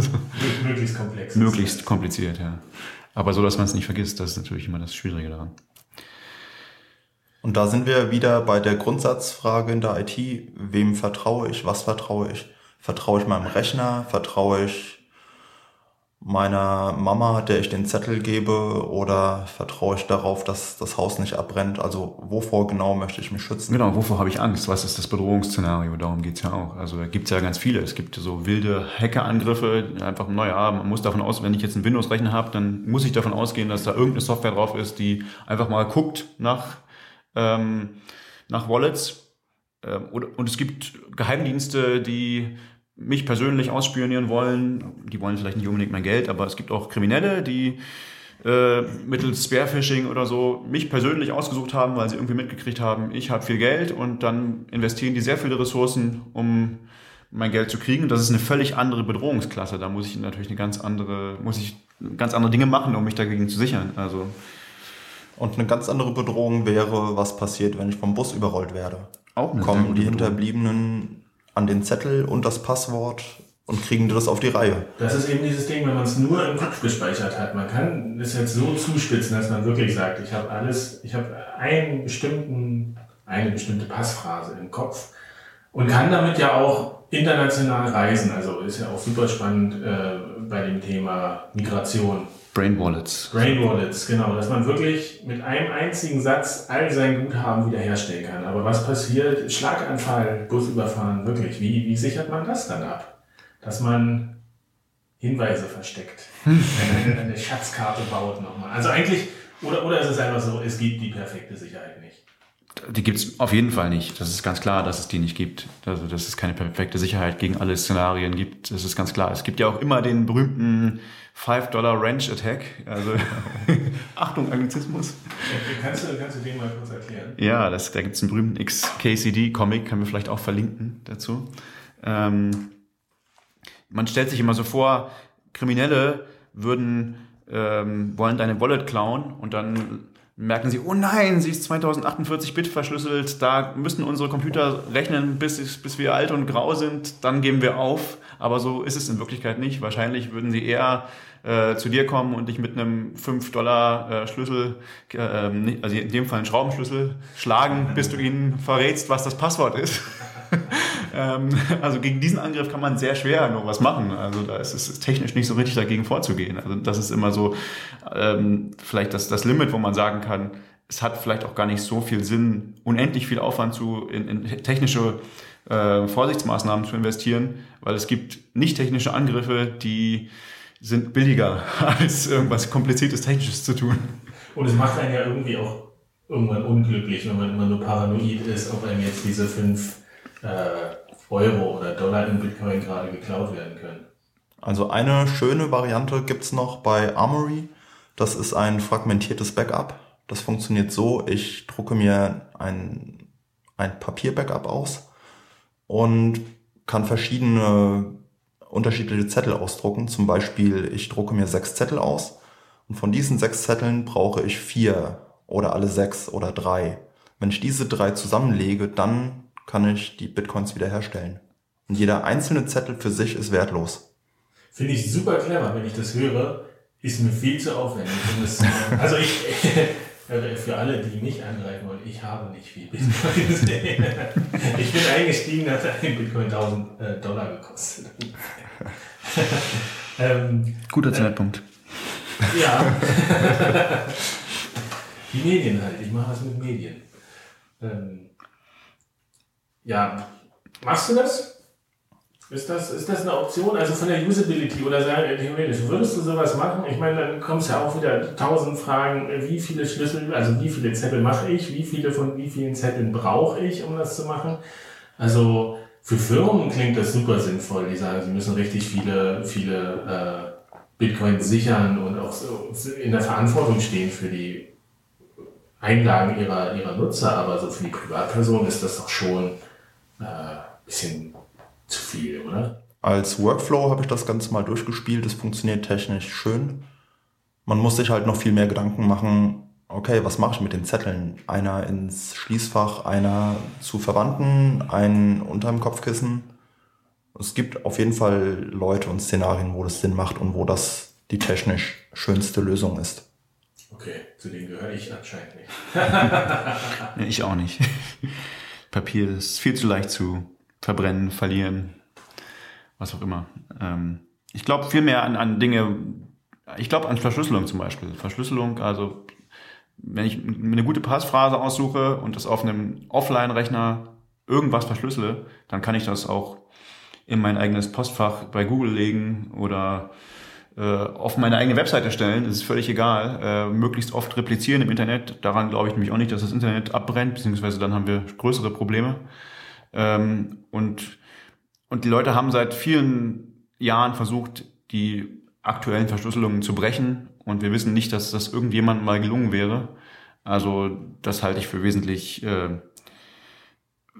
möglichst komplex. möglichst kompliziert, ja. Aber so, dass man es nicht vergisst, das ist natürlich immer das Schwierige daran. Und da sind wir wieder bei der Grundsatzfrage in der IT. Wem vertraue ich? Was vertraue ich? Vertraue ich meinem Rechner? Vertraue ich meiner Mama, der ich den Zettel gebe, oder vertraue ich darauf, dass das Haus nicht abbrennt? Also wovor genau möchte ich mich schützen? Genau, wovor habe ich Angst? Was ist das Bedrohungsszenario? Darum geht's ja auch. Also da gibt's ja ganz viele. Es gibt so wilde Hackerangriffe, einfach naja, man muss davon aus, wenn ich jetzt einen Windows-Rechner habe, dann muss ich davon ausgehen, dass da irgendeine Software drauf ist, die einfach mal guckt nach, ähm, nach Wallets. Ähm, und es gibt Geheimdienste, die mich persönlich ausspionieren wollen. Die wollen vielleicht nicht unbedingt mein Geld, aber es gibt auch Kriminelle, die äh, mittels Spearfishing oder so mich persönlich ausgesucht haben, weil sie irgendwie mitgekriegt haben, ich habe viel Geld und dann investieren die sehr viele Ressourcen, um mein Geld zu kriegen. Das ist eine völlig andere Bedrohungsklasse. Da muss ich natürlich eine ganz andere, muss ich ganz andere Dinge machen, um mich dagegen zu sichern. Also und eine ganz andere Bedrohung wäre, was passiert, wenn ich vom Bus überrollt werde. Auch eine Kommen die Hinterbliebenen an den Zettel und das Passwort und kriegen das auf die Reihe. Das ist eben dieses Ding, wenn man es nur im Kopf gespeichert hat. Man kann es jetzt so zuspitzen, dass man wirklich sagt, ich habe alles, ich habe einen bestimmten, eine bestimmte Passphrase im Kopf und kann damit ja auch international reisen. Also ist ja auch super spannend äh, bei dem Thema Migration. Brain Wallets. Brain Wallets, genau. Dass man wirklich mit einem einzigen Satz all sein Guthaben wiederherstellen kann. Aber was passiert? Schlaganfall, Bus überfahren, wirklich. Wie, wie sichert man das dann ab? Dass man Hinweise versteckt. eine, eine Schatzkarte baut nochmal. Also eigentlich, oder, oder ist es einfach so, es gibt die perfekte Sicherheit nicht? Die gibt es auf jeden Fall nicht. Das ist ganz klar, dass es die nicht gibt. Also, dass es keine perfekte Sicherheit gegen alle Szenarien gibt. Das ist ganz klar. Es gibt ja auch immer den berühmten 5-Dollar-Ranch-Attack. Also, Achtung, Anglizismus. Kannst du, kannst du den mal kurz erklären? Ja, das, da gibt es einen berühmten XKCD-Comic, können wir vielleicht auch verlinken dazu. Ähm, man stellt sich immer so vor, Kriminelle würden, ähm, wollen deine Wallet klauen und dann merken sie, oh nein, sie ist 2048-Bit verschlüsselt, da müssen unsere Computer rechnen, bis, bis wir alt und grau sind, dann geben wir auf. Aber so ist es in Wirklichkeit nicht. Wahrscheinlich würden sie eher äh, zu dir kommen und dich mit einem 5-Dollar-Schlüssel, äh, äh, also in dem Fall einen Schraubenschlüssel, schlagen, bis du ihnen verrätst, was das Passwort ist. ähm, also gegen diesen Angriff kann man sehr schwer noch was machen. Also da ist es technisch nicht so richtig dagegen vorzugehen. Also das ist immer so ähm, vielleicht das, das Limit, wo man sagen kann, es hat vielleicht auch gar nicht so viel Sinn, unendlich viel Aufwand zu in, in technische äh, Vorsichtsmaßnahmen zu investieren, weil es gibt nicht technische Angriffe, die sind billiger als irgendwas kompliziertes Technisches zu tun. Und es macht einen ja irgendwie auch irgendwann unglücklich, wenn man immer nur paranoid ist, ob einem jetzt diese 5 äh, Euro oder Dollar in Bitcoin gerade geklaut werden können. Also eine schöne Variante gibt's noch bei Armory. Das ist ein fragmentiertes Backup. Das funktioniert so, ich drucke mir ein, ein Papier-Backup aus und kann verschiedene unterschiedliche Zettel ausdrucken. Zum Beispiel, ich drucke mir sechs Zettel aus und von diesen sechs Zetteln brauche ich vier oder alle sechs oder drei. Wenn ich diese drei zusammenlege, dann kann ich die Bitcoins wiederherstellen. Und jeder einzelne Zettel für sich ist wertlos. Finde ich super clever, wenn ich das höre. Ist mir viel zu aufwendig. also ich, für alle, die mich angreifen wollen, ich habe nicht viel Bitcoin. ich bin eingestiegen, hat ein Bitcoin 1000 äh, Dollar gekostet. ähm, Guter Zeitpunkt. Ja. Die Medien halt. Ich mache was mit Medien. Ähm, ja, machst du das? Ist das, ist das eine Option? Also von der Usability oder sagen, äh, theoretisch, würdest du sowas machen? Ich meine, dann kommst ja auch wieder tausend Fragen, äh, wie viele Schlüssel, also wie viele Zettel mache ich, wie viele von wie vielen Zetteln brauche ich, um das zu machen? Also für Firmen klingt das super sinnvoll, die sagen, sie müssen richtig viele, viele äh, Bitcoin sichern und auch in der Verantwortung stehen für die Einlagen ihrer, ihrer Nutzer, aber so für die Privatperson ist das doch schon bisschen zu viel, oder? Als Workflow habe ich das Ganze mal durchgespielt. Es funktioniert technisch schön. Man muss sich halt noch viel mehr Gedanken machen, okay, was mache ich mit den Zetteln? Einer ins Schließfach, einer zu Verwandten, einen unterm Kopfkissen. Es gibt auf jeden Fall Leute und Szenarien, wo das Sinn macht und wo das die technisch schönste Lösung ist. Okay, zu denen gehöre ich anscheinend nicht. Nee, ich auch nicht. Papier ist viel zu leicht zu verbrennen, verlieren, was auch immer. Ähm, ich glaube viel mehr an, an Dinge, ich glaube an Verschlüsselung zum Beispiel. Verschlüsselung, also wenn ich mir eine gute Passphrase aussuche und das auf einem Offline-Rechner irgendwas verschlüssele, dann kann ich das auch in mein eigenes Postfach bei Google legen oder äh, auf meine eigene Webseite stellen, das ist völlig egal. Äh, möglichst oft replizieren im Internet. Daran glaube ich nämlich auch nicht, dass das Internet abbrennt, beziehungsweise dann haben wir größere Probleme. Ähm, und, und die Leute haben seit vielen Jahren versucht, die aktuellen Verschlüsselungen zu brechen. Und wir wissen nicht, dass das irgendjemandem mal gelungen wäre. Also das halte ich für wesentlich, äh,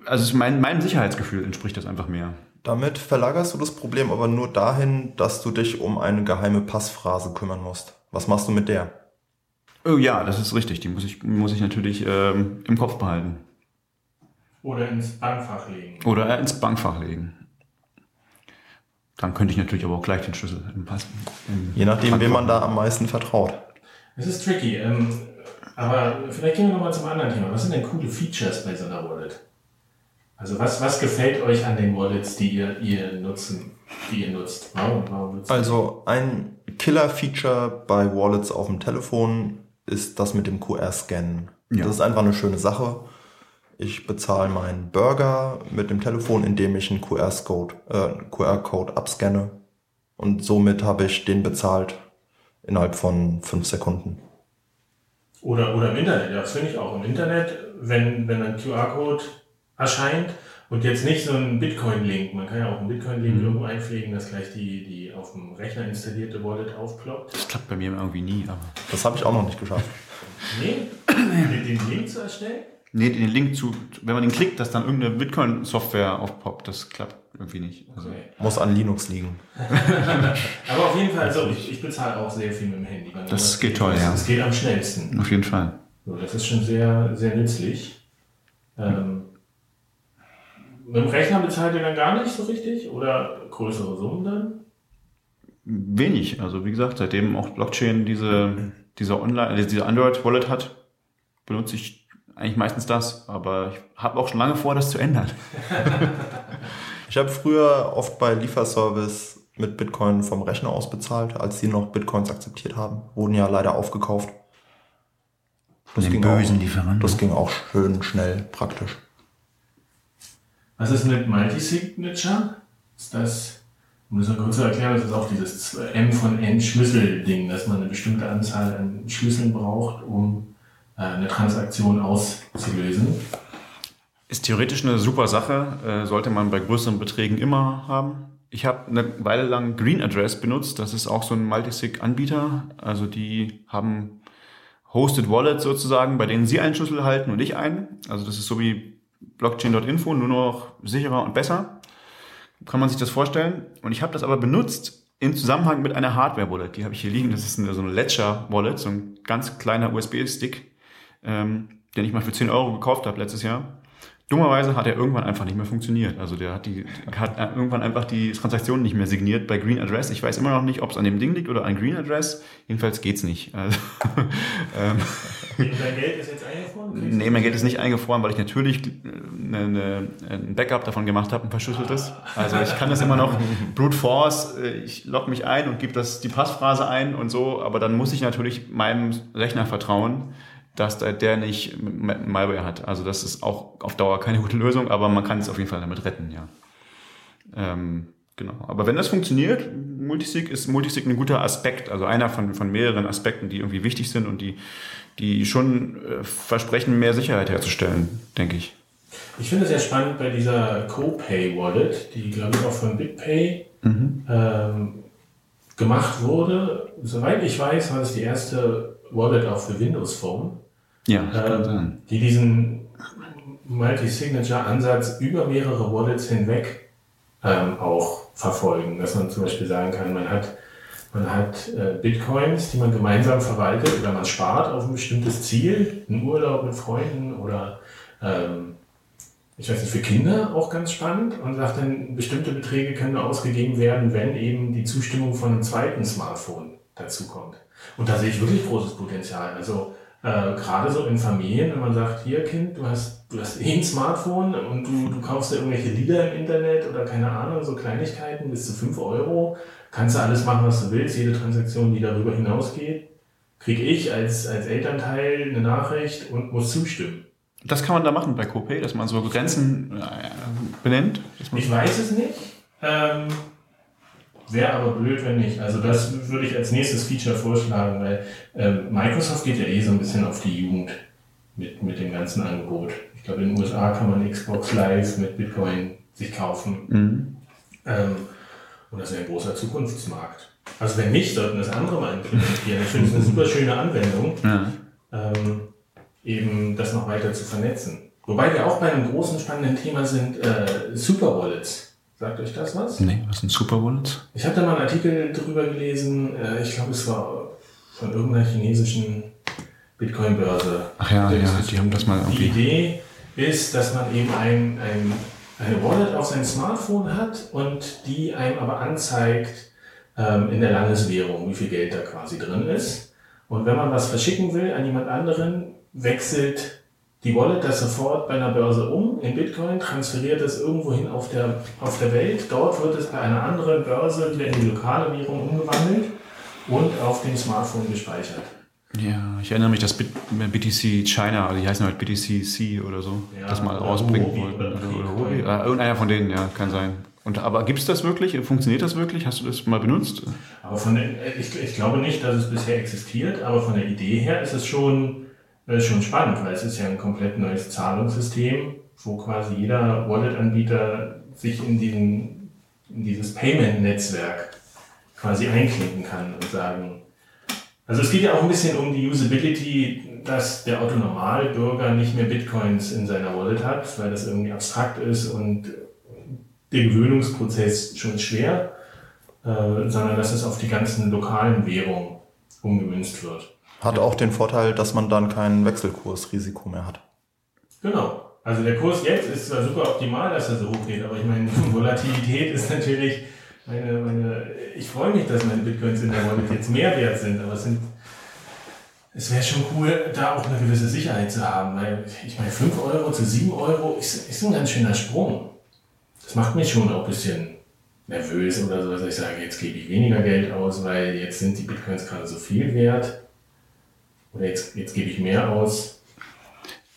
also mein, meinem Sicherheitsgefühl entspricht das einfach mehr. Damit verlagerst du das Problem aber nur dahin, dass du dich um eine geheime Passphrase kümmern musst. Was machst du mit der? Oh ja, das ist richtig. Die muss ich, muss ich natürlich ähm, im Kopf behalten. Oder ins Bankfach legen. Oder ins Bankfach legen. Dann könnte ich natürlich aber auch gleich den Schlüssel im Pass. Im Je nachdem, wem man da am meisten vertraut. Es ist tricky. Ähm, aber vielleicht gehen wir nochmal zum anderen Thema. Was sind denn coole Features bei so einer Wallet? Also was, was gefällt euch an den Wallets, die ihr, ihr nutzen, die ihr nutzt? Warum, warum nutzt Also ein Killer-Feature bei Wallets auf dem Telefon ist das mit dem QR-Scannen. Ja. Das ist einfach eine schöne Sache. Ich bezahle meinen Burger mit dem Telefon, indem ich einen QR-Code äh, QR abscanne. Und somit habe ich den bezahlt innerhalb von fünf Sekunden. Oder, oder im Internet, ja, das finde ich auch. Im Internet, wenn, wenn ein QR-Code erscheint und jetzt nicht so ein Bitcoin-Link, man kann ja auch einen Bitcoin-Link irgendwo einpflegen, dass gleich die, die auf dem Rechner installierte Wallet aufploppt. Das klappt bei mir irgendwie nie, aber. Das habe ich auch noch nicht geschafft. Nee, den Link zu erstellen? Nee, den Link zu, wenn man den klickt, dass dann irgendeine Bitcoin-Software aufpoppt, das klappt irgendwie nicht. Also, Okay. Muss an Linux liegen. Aber auf jeden Fall, also ich, ich bezahle auch sehr viel mit dem Handy. Das sowas geht toll, das, ja. Das geht am schnellsten. auf jeden Fall. So, das ist schon sehr, sehr nützlich. Ähm, mit dem Rechner bezahlt ihr dann gar nicht so richtig? Oder größere Summen dann? Wenig. Also wie gesagt, seitdem auch Blockchain diese, diese Online, also diese Android-Wallet hat, benutze ich eigentlich meistens das. Aber ich habe auch schon lange vor, das zu ändern. Ich habe früher oft bei Lieferservice mit Bitcoin vom Rechner aus bezahlt, als sie noch Bitcoins akzeptiert haben. Wurden ja leider aufgekauft. Das den ging bösen auch, Lieferanten. Das ging auch schön schnell, praktisch. Was ist mit Multisignature? Ist das, um das mal kurz zu erklären, das ist auch dieses M von N Schlüssel-Ding, dass man eine bestimmte Anzahl an Schlüsseln braucht, um eine Transaktion auszulösen. Ist theoretisch eine super Sache, äh, sollte man bei größeren Beträgen immer haben. Ich habe eine Weile lang Green Address benutzt, das ist auch so ein Multisig-Anbieter. Also die haben Hosted Wallets sozusagen, bei denen sie einen Schlüssel halten und ich einen. Also das ist so wie Blockchain.info, nur noch sicherer und besser. Kann man sich das vorstellen? Und ich habe das aber benutzt im Zusammenhang mit einer Hardware-Wallet. Die habe ich hier liegen. Das ist eine, so eine Ledger-Wallet, so ein ganz kleiner USB-Stick, ähm, den ich mal für 10 Euro gekauft habe letztes Jahr. Dummerweise hat er irgendwann einfach nicht mehr funktioniert. Also der hat, die, hat irgendwann einfach die Transaktion nicht mehr signiert bei Green Address. Ich weiß immer noch nicht, ob es an dem Ding liegt oder an Green Address. Jedenfalls geht's nicht. Also, ähm, Dein Geld ist jetzt eingefroren? Nee, mein Geld ist nicht eingefroren, weil ich natürlich eine, eine, ein Backup davon gemacht habe, ein verschlüsseltes. Also ich kann das immer noch brute force. Äh, ich logge mich ein und gebe das die Passphrase ein und so, aber dann muss ich natürlich meinem Rechner vertrauen dass der nicht Malware hat. Also das ist auch auf Dauer keine gute Lösung, aber man kann es auf jeden Fall damit retten, ja. Ähm, genau. Aber wenn das funktioniert, Multisig ist Multisig ein guter Aspekt, also einer von, von mehreren Aspekten, die irgendwie wichtig sind und die, die schon äh, versprechen, mehr Sicherheit herzustellen, denke ich. Ich finde es sehr spannend bei dieser CoPay Wallet, die glaube ich auch von BitPay mhm. ähm, gemacht wurde. Soweit ich weiß, war es die erste Wallet auch für Windows Phone. Ja, ähm. Die diesen Multi-Signature-Ansatz über mehrere Wallets hinweg ähm, auch verfolgen. Dass man zum Beispiel sagen kann, man hat, man hat äh, Bitcoins, die man gemeinsam verwaltet oder man spart auf ein bestimmtes Ziel, einen Urlaub mit Freunden oder ähm, ich weiß nicht, für Kinder auch ganz spannend und sagt dann, bestimmte Beträge können ausgegeben werden, wenn eben die Zustimmung von einem zweiten Smartphone dazu kommt. Und da sehe ich wirklich großes Potenzial. Also äh, gerade so in Familien, wenn man sagt, hier Kind, du hast, du hast eh ein Smartphone und du, du kaufst dir irgendwelche Lieder im Internet oder keine Ahnung, so Kleinigkeiten bis zu 5 Euro, kannst du alles machen, was du willst, jede Transaktion, die darüber hinausgeht, kriege ich als, als Elternteil eine Nachricht und muss zustimmen. Das kann man da machen bei Copay, dass man so Grenzen äh, benennt? ich weiß es nicht. Ähm, Wäre aber blöd, wenn nicht. Also das würde ich als nächstes Feature vorschlagen, weil ähm, Microsoft geht ja eh so ein bisschen auf die Jugend mit, mit dem ganzen Angebot. Ich glaube, in den USA kann man Xbox Live mit Bitcoin sich kaufen. Mhm. Ähm, und das ist ein großer Zukunftsmarkt. Also wenn nicht, sollten das andere mal implementieren. Ich finde es eine super schöne Anwendung, ja. ähm, eben das noch weiter zu vernetzen. Wobei wir auch bei einem großen spannenden Thema sind, äh, Super Wallets. Sagt euch das was? Nee, was sind Super Wallets? Ich habe da mal einen Artikel drüber gelesen, äh, ich glaube, es war von irgendeiner chinesischen Bitcoin-Börse. Ach ja, ja, die haben das mal irgendwie. Die Idee ist, dass man eben ein, ein, eine Wallet auf sein Smartphone hat und die einem aber anzeigt ähm, in der Landeswährung, wie viel Geld da quasi drin ist. Und wenn man was verschicken will an jemand anderen, wechselt die Wallet das sofort bei einer Börse um in Bitcoin, transferiert es irgendwo hin auf der, auf der Welt. Dort wird es bei einer anderen Börse wieder in die lokale Währung umgewandelt und auf dem Smartphone gespeichert. Ja, ich erinnere mich, dass BTC China, also die heißen halt BTC C oder so, ja, das mal rausbringen wollten. Oder, oder, oder, oder, irgendeiner von denen, ja, kann sein. Und, aber gibt es das wirklich? Funktioniert das wirklich? Hast du das mal benutzt? Aber von der, ich, ich glaube nicht, dass es bisher existiert, aber von der Idee her ist es schon das ist schon spannend, weil es ist ja ein komplett neues Zahlungssystem, wo quasi jeder Wallet-Anbieter sich in, diesen, in dieses Payment-Netzwerk quasi einklinken kann und sagen, also es geht ja auch ein bisschen um die Usability, dass der Autonormalbürger nicht mehr Bitcoins in seiner Wallet hat, weil das irgendwie abstrakt ist und der Gewöhnungsprozess schon schwer, äh, sondern dass es auf die ganzen lokalen Währungen umgemünzt wird. Hat auch den Vorteil, dass man dann kein Wechselkursrisiko mehr hat. Genau. Also der Kurs jetzt ist zwar super optimal, dass er so hoch geht, aber ich meine, Volatilität ist natürlich meine, meine, ich freue mich, dass meine Bitcoins in der Wallet jetzt mehr wert sind, aber es sind, es wäre schon cool, da auch eine gewisse Sicherheit zu haben, weil ich meine, 5 Euro zu 7 Euro ist, ist ein ganz schöner Sprung. Das macht mich schon auch ein bisschen nervös oder so, dass ich sage, jetzt gebe ich weniger Geld aus, weil jetzt sind die Bitcoins gerade so viel wert. Oder jetzt, jetzt gebe ich mehr aus.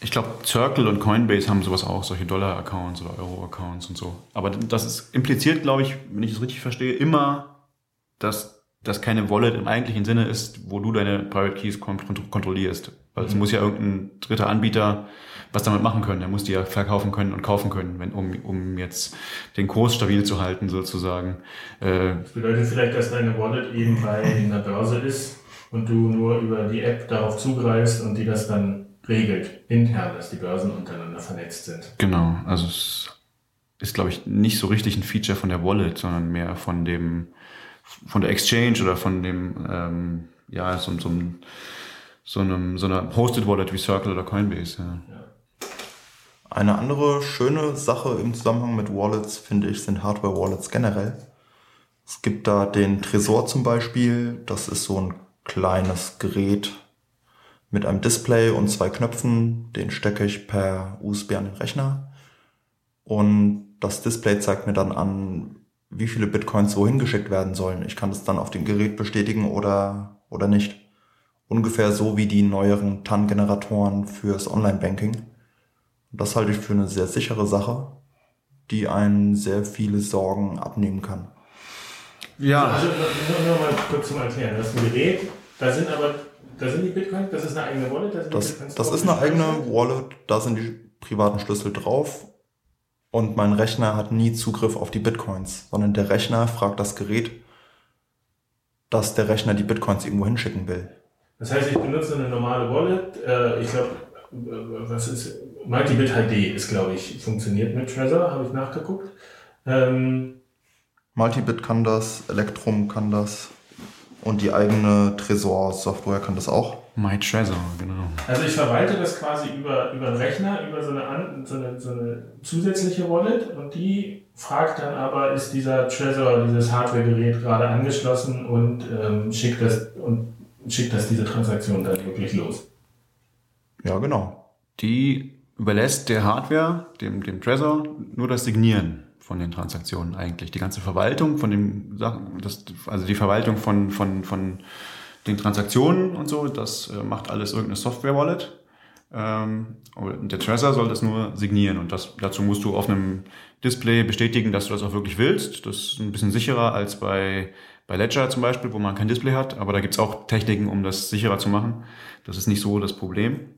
Ich glaube, Circle und Coinbase haben sowas auch, solche Dollar-Accounts oder Euro-Accounts und so. Aber das ist impliziert, glaube ich, wenn ich es richtig verstehe, immer, dass das keine Wallet im eigentlichen Sinne ist, wo du deine Private Keys kont kontrollierst. Weil es mhm. muss ja irgendein dritter Anbieter was damit machen können. Er muss die ja verkaufen können und kaufen können, wenn, um, um jetzt den Kurs stabil zu halten, sozusagen. Äh, das bedeutet vielleicht, dass deine Wallet eben bei einer Börse ist und du nur über die App darauf zugreifst und die das dann regelt, intern, dass die Börsen untereinander vernetzt sind. Genau, also es ist, glaube ich, nicht so richtig ein Feature von der Wallet, sondern mehr von dem, von der Exchange oder von dem, ähm, ja, so, so, so, einem, so einer Hosted Wallet wie Circle oder Coinbase. Ja. ja. Eine andere schöne Sache im Zusammenhang mit Wallets, finde ich, sind Hardware-Wallets generell. Es gibt da den Tresor zum Beispiel. Das ist so ein kleines Gerät mit einem Display und zwei Knöpfen. Den stecke ich per USB an den Rechner. Und das Display zeigt mir dann an, wie viele Bitcoins wohin geschickt werden sollen. Ich kann das dann auf dem Gerät bestätigen oder, oder nicht. Ungefähr so wie die neueren TAN-Generatoren fürs Online-Banking. Das halte ich für eine sehr sichere Sache, die einen sehr viele Sorgen abnehmen kann. Ja. Also nur, mal kurz zum Erklären. Das ist ein Gerät, da sind aber, da sind die Bitcoins, das ist eine eigene Wallet? Da das, das ist eine eigene Wallet, da sind die privaten Schlüssel drauf und mein Rechner hat nie Zugriff auf die Bitcoins, sondern der Rechner fragt das Gerät, dass der Rechner die Bitcoins irgendwo hinschicken will. Das heißt, ich benutze eine normale Wallet, äh, ich glaube, äh, was ist, Multibit HD ist, glaube ich, funktioniert mit Trezor, habe ich nachgeguckt. Ähm, Multibit kann das, Electrum kann das und die eigene Tresor-Software kann das auch. My Trezor, genau. Also ich verwalte das quasi über, über einen Rechner, über so eine, so, eine, so eine zusätzliche Wallet und die fragt dann aber, ist dieser Trezor, dieses Hardware-Gerät gerade angeschlossen und ähm, schickt das und schickt das diese Transaktion dann wirklich los. Ja, genau. Die überlässt der Hardware, dem, dem Trezor, nur das Signieren von den Transaktionen eigentlich. Die ganze Verwaltung von den Sachen, das, also die Verwaltung von, von, von den Transaktionen und so, das äh, macht alles irgendeine Software-Wallet. Ähm, der Trezor soll das nur signieren und das, dazu musst du auf einem Display bestätigen, dass du das auch wirklich willst. Das ist ein bisschen sicherer als bei, bei Ledger zum Beispiel, wo man kein Display hat, aber da gibt's auch Techniken, um das sicherer zu machen. Das ist nicht so das Problem.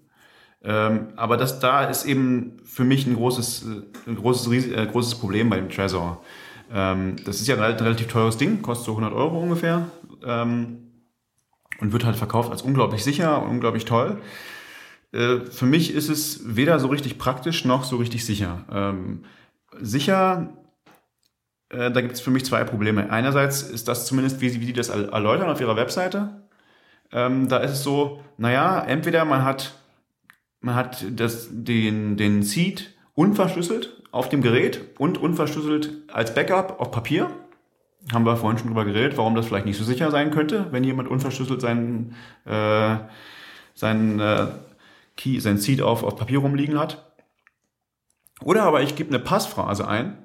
Ähm, aber das da ist eben für mich ein großes, äh, ein großes, äh, großes Problem bei dem Trezor. Ähm, das ist ja ein relativ teures Ding, kostet so 100 Euro ungefähr ähm, und wird halt verkauft als unglaublich sicher und unglaublich toll. Äh, für mich ist es weder so richtig praktisch noch so richtig sicher. Ähm, sicher äh, da gibt es für mich zwei Probleme. Einerseits ist das zumindest, wie wie die das erläutern auf ihrer Webseite. Ähm, da ist es so, naja, entweder man hat man hat das, den, den Seed unverschlüsselt auf dem Gerät und unverschlüsselt als Backup auf Papier. Haben wir vorhin schon drüber geredet, warum das vielleicht nicht so sicher sein könnte, wenn jemand unverschlüsselt seinen, äh, seinen, äh, Key, sein Seed auf, auf Papier rumliegen hat. Oder aber ich gebe eine Passphrase ein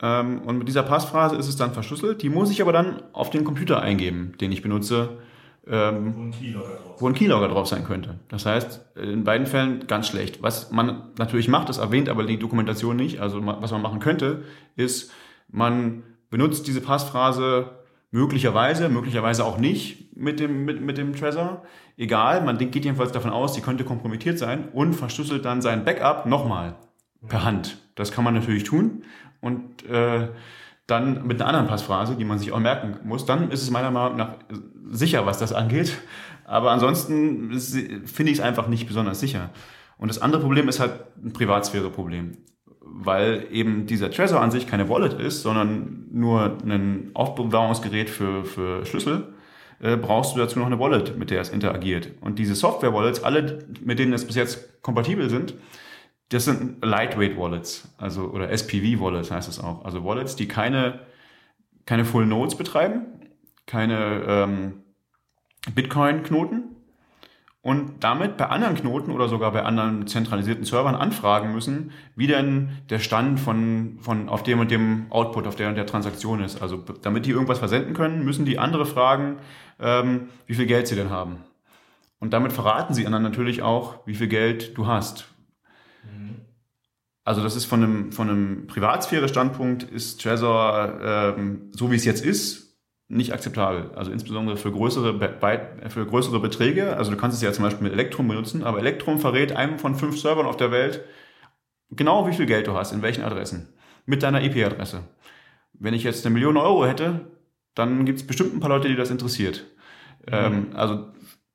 ähm, und mit dieser Passphrase ist es dann verschlüsselt. Die muss ich aber dann auf den Computer eingeben, den ich benutze, ähm, wo, ein wo ein Keylogger drauf sein könnte. Das heißt, in beiden Fällen ganz schlecht. Was man natürlich macht, das erwähnt aber die Dokumentation nicht. Also was man machen könnte, ist, man benutzt diese Passphrase möglicherweise, möglicherweise auch nicht mit dem, mit, mit dem Trezor. Egal, man geht jedenfalls davon aus, die könnte kompromittiert sein und verschlüsselt dann sein Backup nochmal per Hand. Das kann man natürlich tun und äh, dann mit einer anderen Passphrase, die man sich auch merken muss, dann ist es meiner Meinung nach sicher, was das angeht. Aber ansonsten finde ich es einfach nicht besonders sicher. Und das andere Problem ist halt ein Privatsphäre-Problem. Weil eben dieser Trezor an sich keine Wallet ist, sondern nur ein Aufbewahrungsgerät für, für Schlüssel, äh, brauchst du dazu noch eine Wallet, mit der es interagiert. Und diese Software-Wallets, alle, mit denen es bis jetzt kompatibel sind, das sind Lightweight Wallets, also oder SPV Wallets heißt es auch. Also Wallets, die keine, keine Full Nodes betreiben, keine ähm, Bitcoin-Knoten und damit bei anderen Knoten oder sogar bei anderen zentralisierten Servern anfragen müssen, wie denn der Stand von, von auf dem und dem Output, auf der und der Transaktion ist. Also damit die irgendwas versenden können, müssen die andere fragen, ähm, wie viel Geld sie denn haben. Und damit verraten sie anderen natürlich auch, wie viel Geld du hast. Also das ist von einem, von einem Privatsphäre-Standpunkt ist Trezor, ähm, so wie es jetzt ist, nicht akzeptabel. Also insbesondere für größere, für größere Beträge. Also du kannst es ja zum Beispiel mit Elektrum benutzen, aber Elektrum verrät einem von fünf Servern auf der Welt genau, wie viel Geld du hast, in welchen Adressen, mit deiner IP-Adresse. Wenn ich jetzt eine Million Euro hätte, dann gibt es bestimmt ein paar Leute, die das interessiert. Mhm. Ähm, also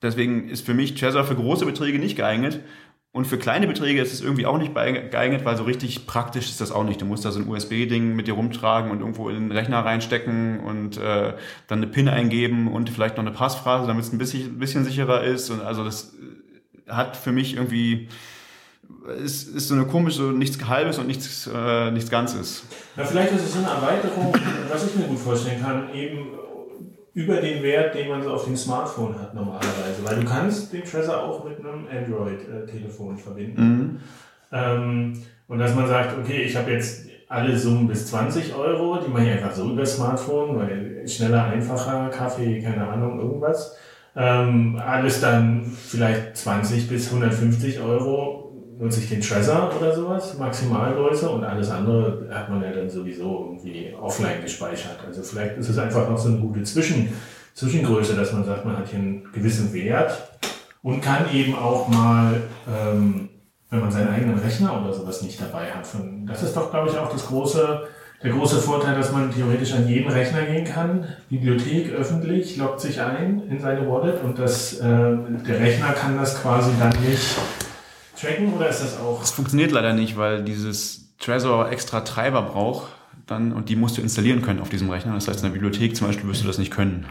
deswegen ist für mich Trezor für große Beträge nicht geeignet. Und für kleine Beträge ist es irgendwie auch nicht geeignet, weil so richtig praktisch ist das auch nicht. Du musst da so ein USB-Ding mit dir rumtragen und irgendwo in den Rechner reinstecken und äh, dann eine PIN eingeben und vielleicht noch eine Passphrase, damit es ein bisschen, bisschen sicherer ist. Und also das äh, hat für mich irgendwie ist, ist so eine komische, so nichts Halbes und nichts, äh, nichts Ganzes. Na, vielleicht ist es eine Erweiterung, was ich mir gut vorstellen kann, eben über den Wert, den man so auf dem Smartphone hat normalerweise. Weil du kannst den Trezor auch mit einem Android-Telefon verbinden. Mhm. Ähm, und dass man sagt, okay, ich habe jetzt alle Summen bis 20 Euro, die mache ich einfach so über Smartphone, weil schneller, einfacher, Kaffee, keine Ahnung, irgendwas. Ähm, alles dann vielleicht 20 bis 150 Euro nutze ich den Trezor oder sowas, Maximalgröße und alles andere hat man ja dann sowieso irgendwie offline gespeichert. Also vielleicht ist es einfach noch so eine gute Zwischen, Zwischengröße, dass man sagt, man hat hier einen gewissen Wert und kann eben auch mal, ähm, wenn man seinen eigenen Rechner oder sowas nicht dabei hat, von, das ist doch, glaube ich, auch das große, der große Vorteil, dass man theoretisch an jeden Rechner gehen kann, Bibliothek öffentlich, loggt sich ein in seine Wallet und das, äh, der Rechner kann das quasi dann nicht tracken oder ist das auch? Das funktioniert leider nicht, weil dieses Trezor extra Treiber braucht dann und die musst du installieren können auf diesem Rechner. Das heißt, in der Bibliothek zum Beispiel wirst du das nicht können.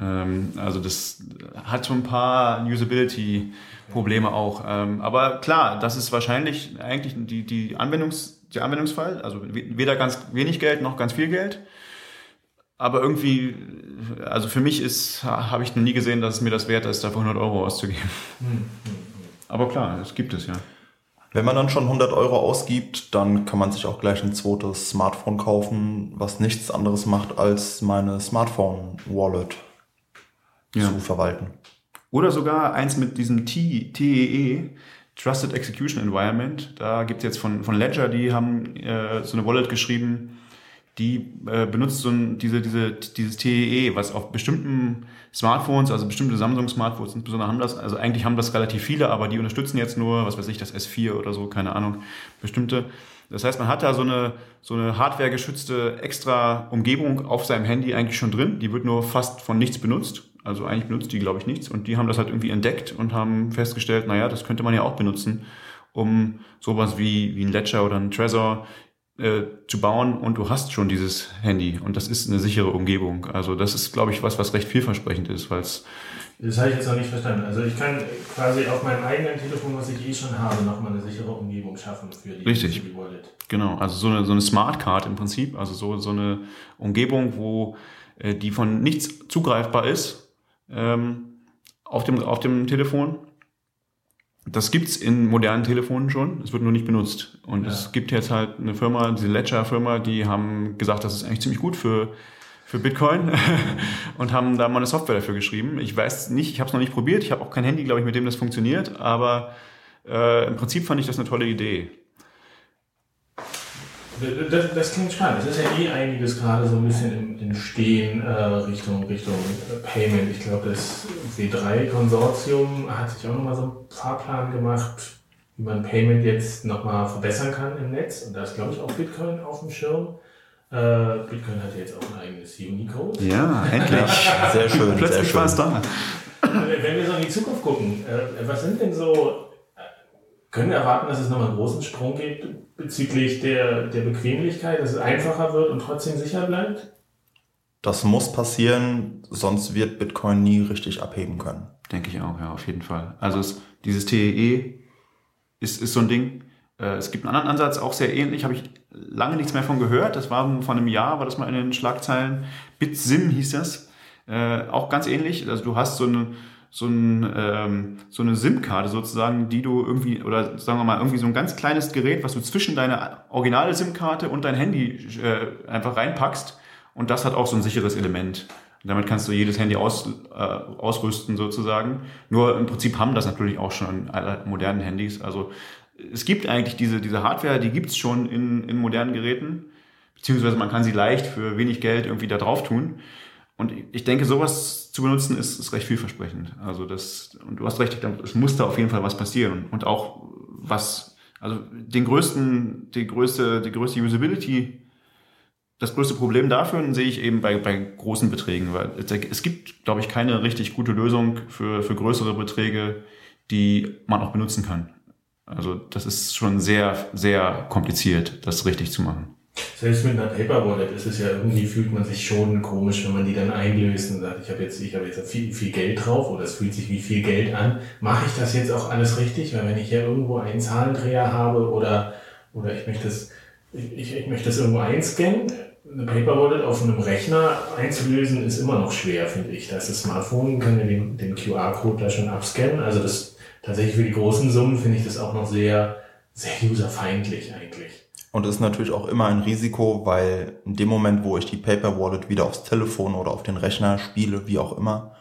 Ähm, also das hat schon ein paar Usability-Probleme auch. Ähm, aber klar, das ist wahrscheinlich eigentlich die, die Anwendungs, der Anwendungsfall. Also weder ganz wenig Geld noch ganz viel Geld. Aber irgendwie, also für mich ist, habe ich noch nie gesehen, dass es mir das wert ist, dafür 100 Euro auszugeben. Hm, hm. Aber klar, es gibt es ja. Wenn man dann schon 100 Euro ausgibt, dann kann man sich auch gleich ein zweites Smartphone kaufen, was nichts anderes macht, als meine Smartphone-Wallet ja. zu verwalten. Oder sogar eins mit diesem TEE, Trusted Execution Environment. Da gibt es jetzt von, von Ledger, die haben äh, so eine Wallet geschrieben, die äh, benutzt so ein, diese, diese, dieses TEE, was auf bestimmten Smartphones, also bestimmte Samsung-Smartphones insbesondere haben das, also eigentlich haben das relativ viele, aber die unterstützen jetzt nur, was weiß ich, das S4 oder so, keine Ahnung, bestimmte. Das heißt, man hat da so eine, so eine hardware-geschützte extra Umgebung auf seinem Handy eigentlich schon drin, die wird nur fast von nichts benutzt. Also eigentlich benutzt die, glaube ich, nichts. Und die haben das halt irgendwie entdeckt und haben festgestellt, naja, das könnte man ja auch benutzen, um sowas wie, wie ein Ledger oder ein Trezor äh, zu bauen und du hast schon dieses Handy und das ist eine sichere Umgebung. Also das ist, glaube ich, was, was recht vielversprechend ist, weil es das habe ich jetzt noch nicht verstanden. Also ich kann quasi auf meinem eigenen Telefon, was ich eh schon habe, nochmal eine sichere Umgebung schaffen für die, Richtig. Wallet. Genau, also so eine, so eine Smart Card im Prinzip, also so, so eine Umgebung, wo äh, die von nichts zugreifbar ist ähm, auf, dem, auf dem Telefon das gibt's in modernen Telefonen schon, es wird nur nicht benutzt. Und ja. es gibt jetzt halt eine Firma, diese Ledger-Firma, die haben gesagt, das ist eigentlich ziemlich gut für, für Bitcoin und haben da mal eine Software dafür geschrieben. Ich weiß nicht, ich habe es noch nicht probiert, ich habe auch kein Handy, glaube ich, mit dem das funktioniert, aber äh, im Prinzip fand ich das eine tolle Idee. Das, das, klingt spannend. Es ist ja eh einiges gerade so ein bisschen im Entstehen äh, Richtung, Richtung Payment. Ich glaube, das W3-Konsortium hat sich auch nochmal so einen Fahrplan gemacht, wie man Payment jetzt nochmal verbessern kann im Netz. Und da ist, glaube ich, auch Bitcoin auf dem Schirm. Äh, Bitcoin hat jetzt auch ein eigenes Unicode. Ja, endlich. sehr schön. Plötzlich war es da. Wenn wir so in die Zukunft gucken, äh, was sind denn so können wir erwarten, dass es nochmal einen großen Sprung gibt bezüglich der, der Bequemlichkeit, dass es einfacher wird und trotzdem sicher bleibt? Das muss passieren, sonst wird Bitcoin nie richtig abheben können. Denke ich auch, ja, auf jeden Fall. Also es, dieses TEE ist, ist so ein Ding. Äh, es gibt einen anderen Ansatz, auch sehr ähnlich, habe ich lange nichts mehr von gehört. Das war vor einem Jahr, war das mal in den Schlagzeilen. BitSim hieß das. Äh, auch ganz ähnlich. Also du hast so eine so, ein, ähm, so eine SIM-Karte sozusagen, die du irgendwie, oder sagen wir mal, irgendwie so ein ganz kleines Gerät, was du zwischen deine originale SIM-Karte und dein Handy äh, einfach reinpackst. Und das hat auch so ein sicheres Element. Und damit kannst du jedes Handy aus, äh, ausrüsten sozusagen. Nur im Prinzip haben das natürlich auch schon alle modernen Handys. Also es gibt eigentlich diese, diese Hardware, die gibt's schon in, in modernen Geräten. Beziehungsweise man kann sie leicht für wenig Geld irgendwie da drauf tun. Und ich denke, sowas zu benutzen ist, ist recht vielversprechend. Also das, und du hast recht, es muss da auf jeden Fall was passieren. Und auch was, also den größten, die größte, die größte Usability, das größte Problem dafür sehe ich eben bei, bei großen Beträgen, weil es gibt, glaube ich, keine richtig gute Lösung für, für größere Beträge, die man auch benutzen kann. Also das ist schon sehr, sehr kompliziert, das richtig zu machen. Selbst mit einer Paper Wallet ist es ja irgendwie, fühlt man sich schon komisch, wenn man die dann einlöst und sagt, ich habe jetzt, ich habe jetzt viel, viel Geld drauf oder es fühlt sich wie viel Geld an. Mache ich das jetzt auch alles richtig? Weil wenn ich ja irgendwo einen Zahlendreher habe oder, oder ich möchte das, ich, ich möchte das irgendwo einscannen, eine Paper Wallet auf einem Rechner einzulösen, ist immer noch schwer, finde ich. Da ist das Smartphone, kann ja den, den QR-Code da schon abscannen. Also das tatsächlich für die großen Summen finde ich das auch noch sehr, sehr userfeindlich eigentlich. Und ist natürlich auch immer ein Risiko, weil in dem Moment, wo ich die Paper Wallet wieder aufs Telefon oder auf den Rechner spiele, wie auch immer,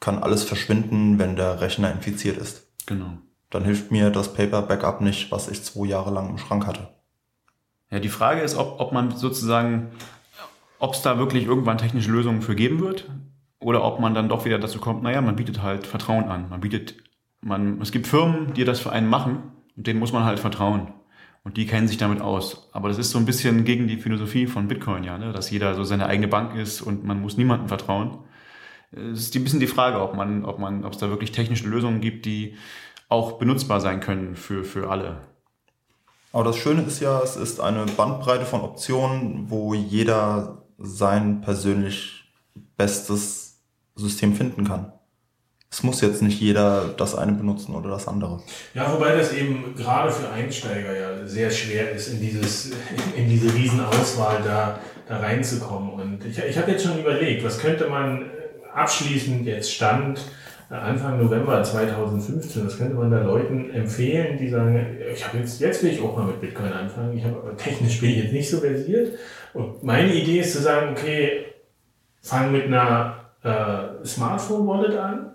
kann alles verschwinden, wenn der Rechner infiziert ist. Genau. Dann hilft mir das Paper Backup nicht, was ich zwei Jahre lang im Schrank hatte. Ja, die Frage ist, ob, ob man sozusagen, ob es da wirklich irgendwann technische Lösungen für geben wird oder ob man dann doch wieder dazu kommt, naja, man bietet halt Vertrauen an. Man bietet, man, es gibt Firmen, die das für einen machen und denen muss man halt vertrauen. Und die kennen sich damit aus. Aber das ist so ein bisschen gegen die Philosophie von Bitcoin, ja, ne? dass jeder so seine eigene Bank ist und man muss niemandem vertrauen. Es ist ein bisschen die Frage, ob man, ob man, ob es da wirklich technische Lösungen gibt, die auch benutzbar sein können für, für alle. Aber das Schöne ist ja, es ist eine Bandbreite von Optionen, wo jeder sein persönlich bestes System finden kann es muss jetzt nicht jeder das eine benutzen oder das andere. Ja, wobei das eben gerade für Einsteiger ja sehr schwer ist, in, dieses, in diese Riesenauswahl da, da reinzukommen. Und ich, ich habe jetzt schon überlegt, was könnte man abschließend jetzt Stand äh, Anfang November 2015, was könnte man da Leuten empfehlen, die sagen, ich habe jetzt, jetzt will ich auch mal mit Bitcoin anfangen, ich habe aber technisch bin ich jetzt nicht so versiert. Und meine Idee ist zu sagen, okay, fang mit einer äh, Smartphone-Wallet an,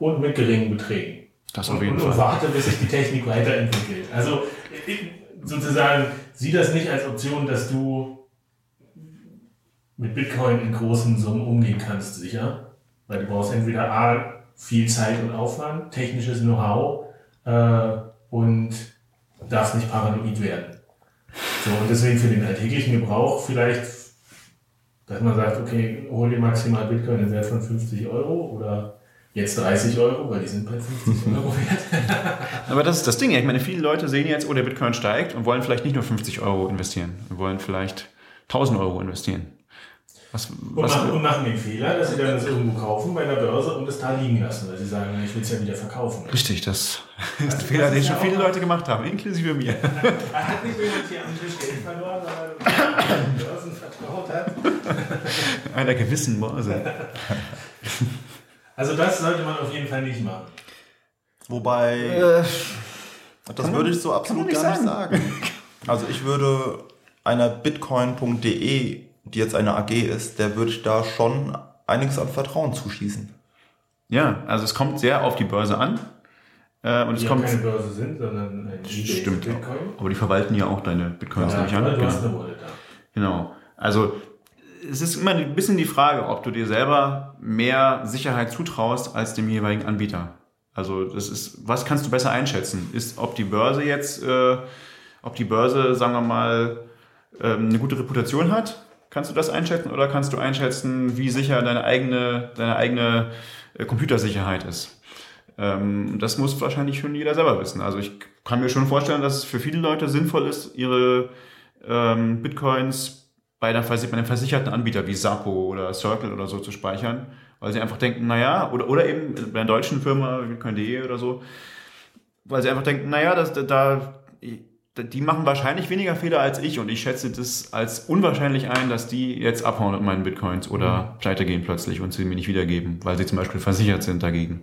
und mit geringen Beträgen. Das auf jeden und, Fall. Und warte, bis sich die Technik weiterentwickelt. Also sozusagen, sieh das nicht als Option, dass du mit Bitcoin in großen Summen umgehen kannst, sicher. Weil du brauchst entweder A, viel Zeit und Aufwand, technisches Know-how äh, und darfst nicht paranoid werden. So, und deswegen für den alltäglichen Gebrauch vielleicht, dass man sagt, okay, hol dir maximal Bitcoin im Wert von 50 Euro oder Jetzt 30 Euro, weil die sind bei 50 Euro wert. Aber das ist das Ding. Ich meine, viele Leute sehen jetzt, oh, der Bitcoin steigt und wollen vielleicht nicht nur 50 Euro investieren. wollen vielleicht 1000 Euro investieren. Was, was und, machen, und, machen, den Fehler, dass sie dann das irgendwo kaufen bei der Börse und es da liegen lassen, weil sie sagen, ich will es ja wieder verkaufen. Richtig, das ist ein Fehler, den schon viele Leute gemacht haben, inklusive mir. Hat nicht jemand hier am Tisch Geld verloren, weil er Börsen vertraut hat? Einer gewissen Börse. Also das sollte man auf jeden Fall nicht machen. Wobei, äh, das würde ich so absolut nicht gar sagen. nicht sagen. Also ich würde einer bitcoin.de, die jetzt eine AG ist, der würde ich da schon einiges an Vertrauen zuschießen. Ja, also es kommt sehr auf die Börse an. Äh, und es die kommt keine Börse sind, sondern ein Stimmt, Bitcoin. aber die verwalten ja auch deine Bitcoins, ja, ich an. Da. Genau. Also es ist immer ein bisschen die Frage, ob du dir selber mehr Sicherheit zutraust als dem jeweiligen Anbieter. Also das ist, was kannst du besser einschätzen? Ist, ob die Börse jetzt, äh, ob die Börse, sagen wir mal, ähm, eine gute Reputation hat? Kannst du das einschätzen oder kannst du einschätzen, wie sicher deine eigene, deine eigene äh, Computersicherheit ist? Ähm, das muss wahrscheinlich schon jeder selber wissen. Also ich kann mir schon vorstellen, dass es für viele Leute sinnvoll ist, ihre ähm, Bitcoins bei, einer, bei einem versicherten Anbieter wie Sapo oder Circle oder so zu speichern, weil sie einfach denken, naja, oder, oder eben bei einer deutschen Firma, Bitcoin.de oder so, weil sie einfach denken, naja, das, da, die machen wahrscheinlich weniger Fehler als ich und ich schätze das als unwahrscheinlich ein, dass die jetzt abhauen mit meinen Bitcoins oder mhm. pleite gehen plötzlich und sie mir nicht wiedergeben, weil sie zum Beispiel versichert sind dagegen.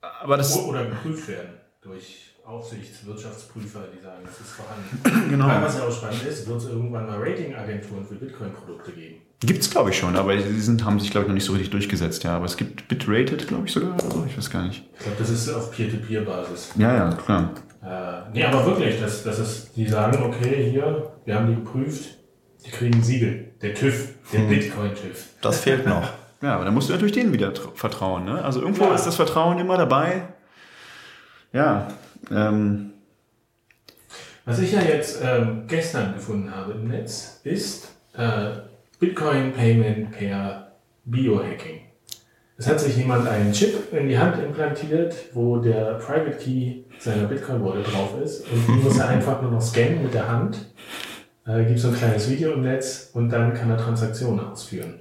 Aber das oder geprüft werden durch Aufsichtswirtschaftsprüfer, die sagen, das ist vorhanden. genau. Weil was ja auch spannend ist, wird es irgendwann mal Ratingagenturen für Bitcoin-Produkte geben. Gibt es, glaube ich, schon, aber die sind, haben sich, glaube ich, noch nicht so richtig durchgesetzt. Ja, aber es gibt Bitrated, glaube ich, sogar. Also, ich weiß gar nicht. Ich glaube, das ist auf Peer-to-Peer-Basis. Ja, ja, klar. Äh, nee, aber wirklich, das, das ist, die sagen, okay, hier, wir haben die geprüft, die kriegen ein Siegel. Der TÜV, der hm. Bitcoin-TÜV. Das fehlt noch. ja, aber dann musst du natürlich denen wieder vertrauen. Ne? Also irgendwo ja. ist das Vertrauen immer dabei. Ja, ähm, Was ich ja jetzt ähm, gestern gefunden habe im Netz, ist äh, Bitcoin Payment per Biohacking. Es hat sich jemand einen Chip in die Hand implantiert, wo der Private Key seiner Bitcoin Wallet drauf ist und die muss er einfach nur noch scannen mit der Hand äh, gibt so ein kleines Video im Netz und dann kann er Transaktionen ausführen.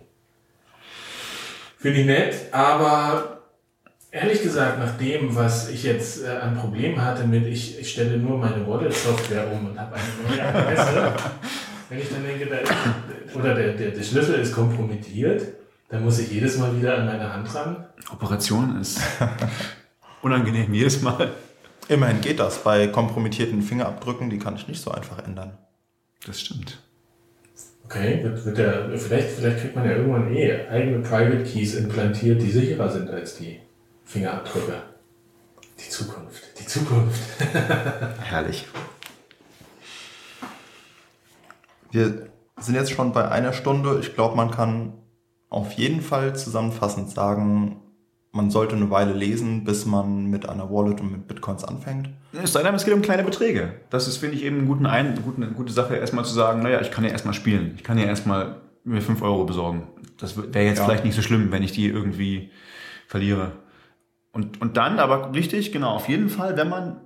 Finde ich nett, aber ehrlich gesagt, nach dem, was ich jetzt äh, an Problemen hatte mit, ich, ich stelle nur meine Wallet-Software um und habe eine neue Adresse, wenn ich dann denke, da, oder der, der, der Schlüssel ist kompromittiert, dann muss ich jedes Mal wieder an meine Hand ran. Operation ist unangenehm jedes Mal. Immerhin geht das. Bei kompromittierten Fingerabdrücken, die kann ich nicht so einfach ändern. Das stimmt. Okay, wird, wird der, vielleicht, vielleicht kriegt man ja irgendwann eh eigene Private Keys implantiert, die sicherer sind als die Fingerabdrücke. Die Zukunft, die Zukunft. Herrlich. Wir sind jetzt schon bei einer Stunde. Ich glaube, man kann auf jeden Fall zusammenfassend sagen, man sollte eine Weile lesen, bis man mit einer Wallet und mit Bitcoins anfängt. Es sei denn, es geht um kleine Beträge. Das ist, finde ich, eben einen guten Ein eine gute, eine gute Sache, erstmal zu sagen, naja, ich kann ja erstmal spielen. Ich kann ja erstmal mir 5 Euro besorgen. Das wäre jetzt Ja. vielleicht nicht so schlimm, wenn ich die irgendwie verliere. Und, und dann, aber wichtig, genau, auf jeden Fall, wenn man,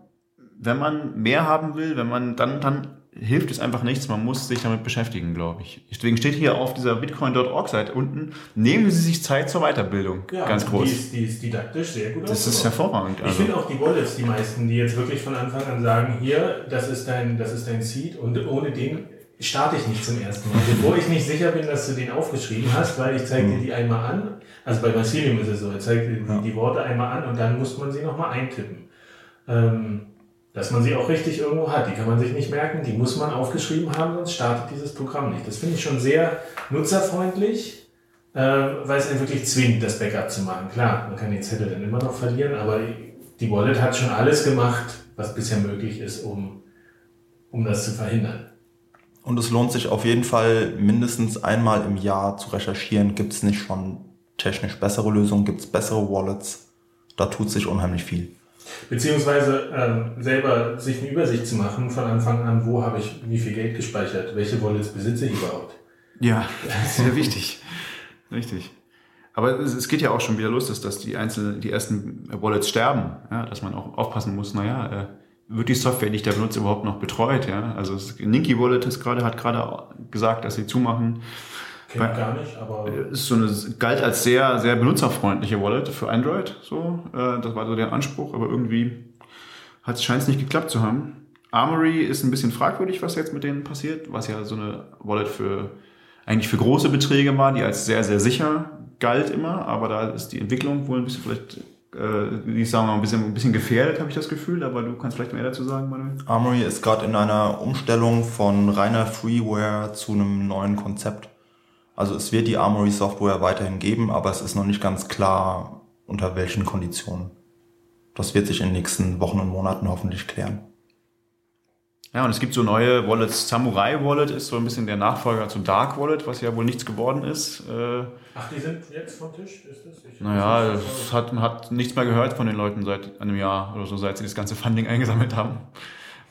wenn man mehr haben will, wenn man, dann, dann hilft es einfach nichts. Man muss sich damit beschäftigen, glaube ich. Deswegen steht hier auf dieser bitcoin.org Seite unten, nehmen Sie sich Zeit zur Weiterbildung. Ganz groß. Die ist, die ist didaktisch sehr gut Das ist hervorragend. Ich Also. finde auch die Wallets, die meisten, die jetzt wirklich von Anfang an sagen, hier, das ist dein, das ist dein Seed und ohne den starte ich nicht zum ersten Mal. Bevor ich nicht sicher bin, dass du den aufgeschrieben hast, weil ich zeige dir die einmal an. Also bei Mycelium ist es so, er zeigt dir die, die Worte einmal an und dann muss man sie nochmal eintippen. Ähm, dass man sie auch richtig irgendwo hat. Die kann man sich nicht merken, die muss man aufgeschrieben haben, sonst startet dieses Programm nicht. Das finde ich schon sehr nutzerfreundlich, äh, weil es einen wirklich zwingt, das Backup zu machen. Klar, man kann den Zettel dann immer noch verlieren, aber die Wallet hat schon alles gemacht, was bisher möglich ist, um, um das zu verhindern. Und es lohnt sich auf jeden Fall mindestens einmal im Jahr zu recherchieren. Gibt es nicht schon technisch bessere Lösungen? Gibt es bessere Wallets? Da tut sich unheimlich viel. Beziehungsweise ähm, selber sich eine Übersicht zu machen von Anfang an, wo habe ich wie viel Geld gespeichert, welche Wallets besitze ich überhaupt. Ja, sehr wichtig. Richtig. Aber es, es geht ja auch schon wieder los, dass, dass die einzelnen, die ersten Wallets sterben, ja, dass man auch aufpassen muss, naja, äh, wird die Software, die ich da benutze, überhaupt noch betreut, ja. Also es, Ninky Wallet ist gerade, hat gerade gesagt, dass sie zumachen. Kennt Bei- gar nicht, aber Ist so eine, galt als sehr, sehr benutzerfreundliche Wallet für Android, so. Äh, das war so der Anspruch, aber irgendwie hat scheint es nicht geklappt zu haben. Armory ist ein bisschen fragwürdig, was jetzt mit denen passiert, was ja so eine Wallet für eigentlich für große Beträge war, die als sehr, sehr sicher galt immer, aber da ist die Entwicklung wohl ein bisschen vielleicht, äh, ich sage mal, ein bisschen, ein bisschen gefährdet, habe ich das Gefühl, aber du kannst vielleicht mehr dazu sagen, Manuel. Armory ist gerade in einer Umstellung von reiner Freeware zu einem neuen Konzept. Also es wird die Armory Software weiterhin geben, aber es ist noch nicht ganz klar, unter welchen Konditionen. Das wird sich in den nächsten Wochen und Monaten hoffentlich klären. Ja, und es gibt so neue Wallets. Samurai Wallet ist so ein bisschen der Nachfolger zu Dark Wallet, was ja wohl nichts geworden ist. Äh, ach, die sind jetzt vom Tisch, ist das? Ich Naja, es hat, man hat nichts mehr gehört von den Leuten seit einem Jahr oder so, seit sie das ganze Funding eingesammelt haben.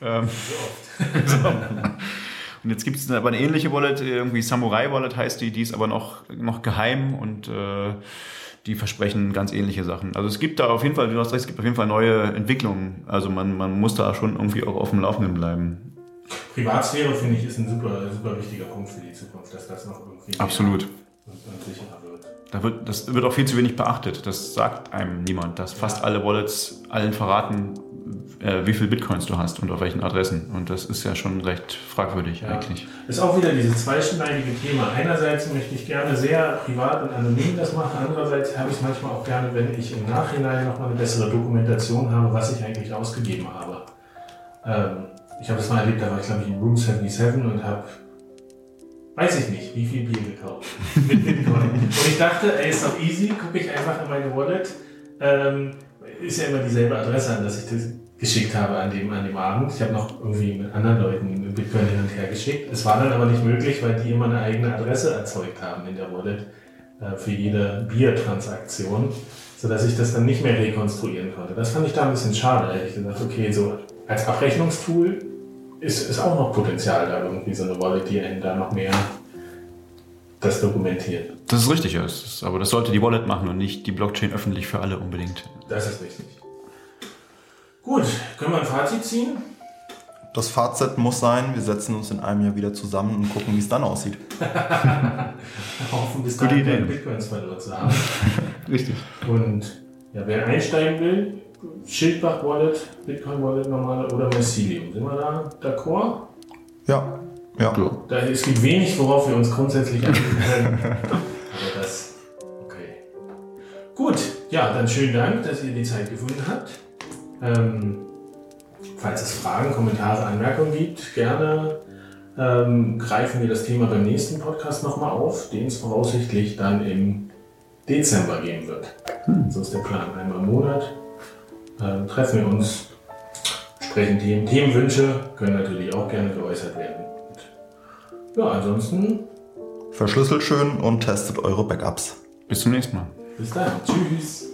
Ähm, so. Und jetzt gibt es aber eine ähnliche Wallet, irgendwie Samurai Wallet heißt die, die ist aber noch, noch geheim und äh, die versprechen ganz ähnliche Sachen. Also es gibt da auf jeden Fall, du hast recht, es gibt auf jeden Fall neue Entwicklungen. Also man, man muss da schon irgendwie auch auf dem Laufenden bleiben. Privatsphäre, finde ich, ist ein super, super wichtiger Punkt für die Zukunft, dass das noch irgendwie mehr Absolut. Sicherer wird. Da wird, das wird auch viel zu wenig beachtet. Das sagt einem niemand, dass fast alle Wallets allen verraten, äh, wie viel Bitcoins du hast und auf welchen Adressen. Und das ist ja schon recht fragwürdig Ja. eigentlich. Ist auch wieder dieses zweischneidige Thema. Einerseits möchte ich gerne sehr privat und anonym das machen, andererseits habe ich es manchmal auch gerne, wenn ich im Nachhinein nochmal eine bessere Dokumentation habe, was ich eigentlich ausgegeben habe. Ähm, ich habe das mal erlebt, da war ich glaube ich in Room 77 und habe, weiß ich nicht, wie viel Bier gekauft mit Bitcoin. und ich dachte, ey, ist doch easy, gucke ich einfach in meine Wallet. Ähm, ist ja immer dieselbe Adresse, an das ich das geschickt habe an dem, an dem Abend. Ich habe noch irgendwie mit anderen Leuten Bitcoin hin und her geschickt. Es war dann aber nicht möglich, weil die immer eine eigene Adresse erzeugt haben in der Wallet äh, für jede Biertransaktion, sodass ich das dann nicht mehr rekonstruieren konnte. Das fand ich da ein bisschen schade. Ich gesagt, okay, so als Abrechnungstool ist, ist auch noch Potenzial da irgendwie so eine Wallet, die einen da noch mehr das dokumentiert. Das ist richtig, ja. Das ist, aber das sollte die Wallet machen und nicht die Blockchain öffentlich für alle unbedingt. Das ist richtig. Gut, können wir ein Fazit ziehen? das Fazit muss sein, wir setzen uns in einem Jahr wieder zusammen und gucken, wie es dann aussieht. Hoffen bis Gute dahin Idee. Bitcoins verloren zu haben. Richtig. Und ja, wer einsteigen will, Schildbach Wallet, Bitcoin Wallet normale oder Mycelium. Sind wir da d'accord? Ja, ja. Da, es gibt wenig, worauf wir uns grundsätzlich einigen können. Aber das, okay. Gut, ja, dann schönen Dank, dass ihr die Zeit gefunden habt. Ähm, falls es Fragen, Kommentare, Anmerkungen gibt, gerne ähm, greifen wir das Thema beim nächsten Podcast nochmal auf, den es voraussichtlich dann im Dezember geben wird. So ist der Plan. Einmal im Monat ähm, treffen wir uns, sprechen Themen. Themenwünsche können natürlich auch gerne geäußert werden. Und ja, ansonsten Verschlüsselt schön und testet eure Backups. Bis zum nächsten Mal. bis dann. Tschüss.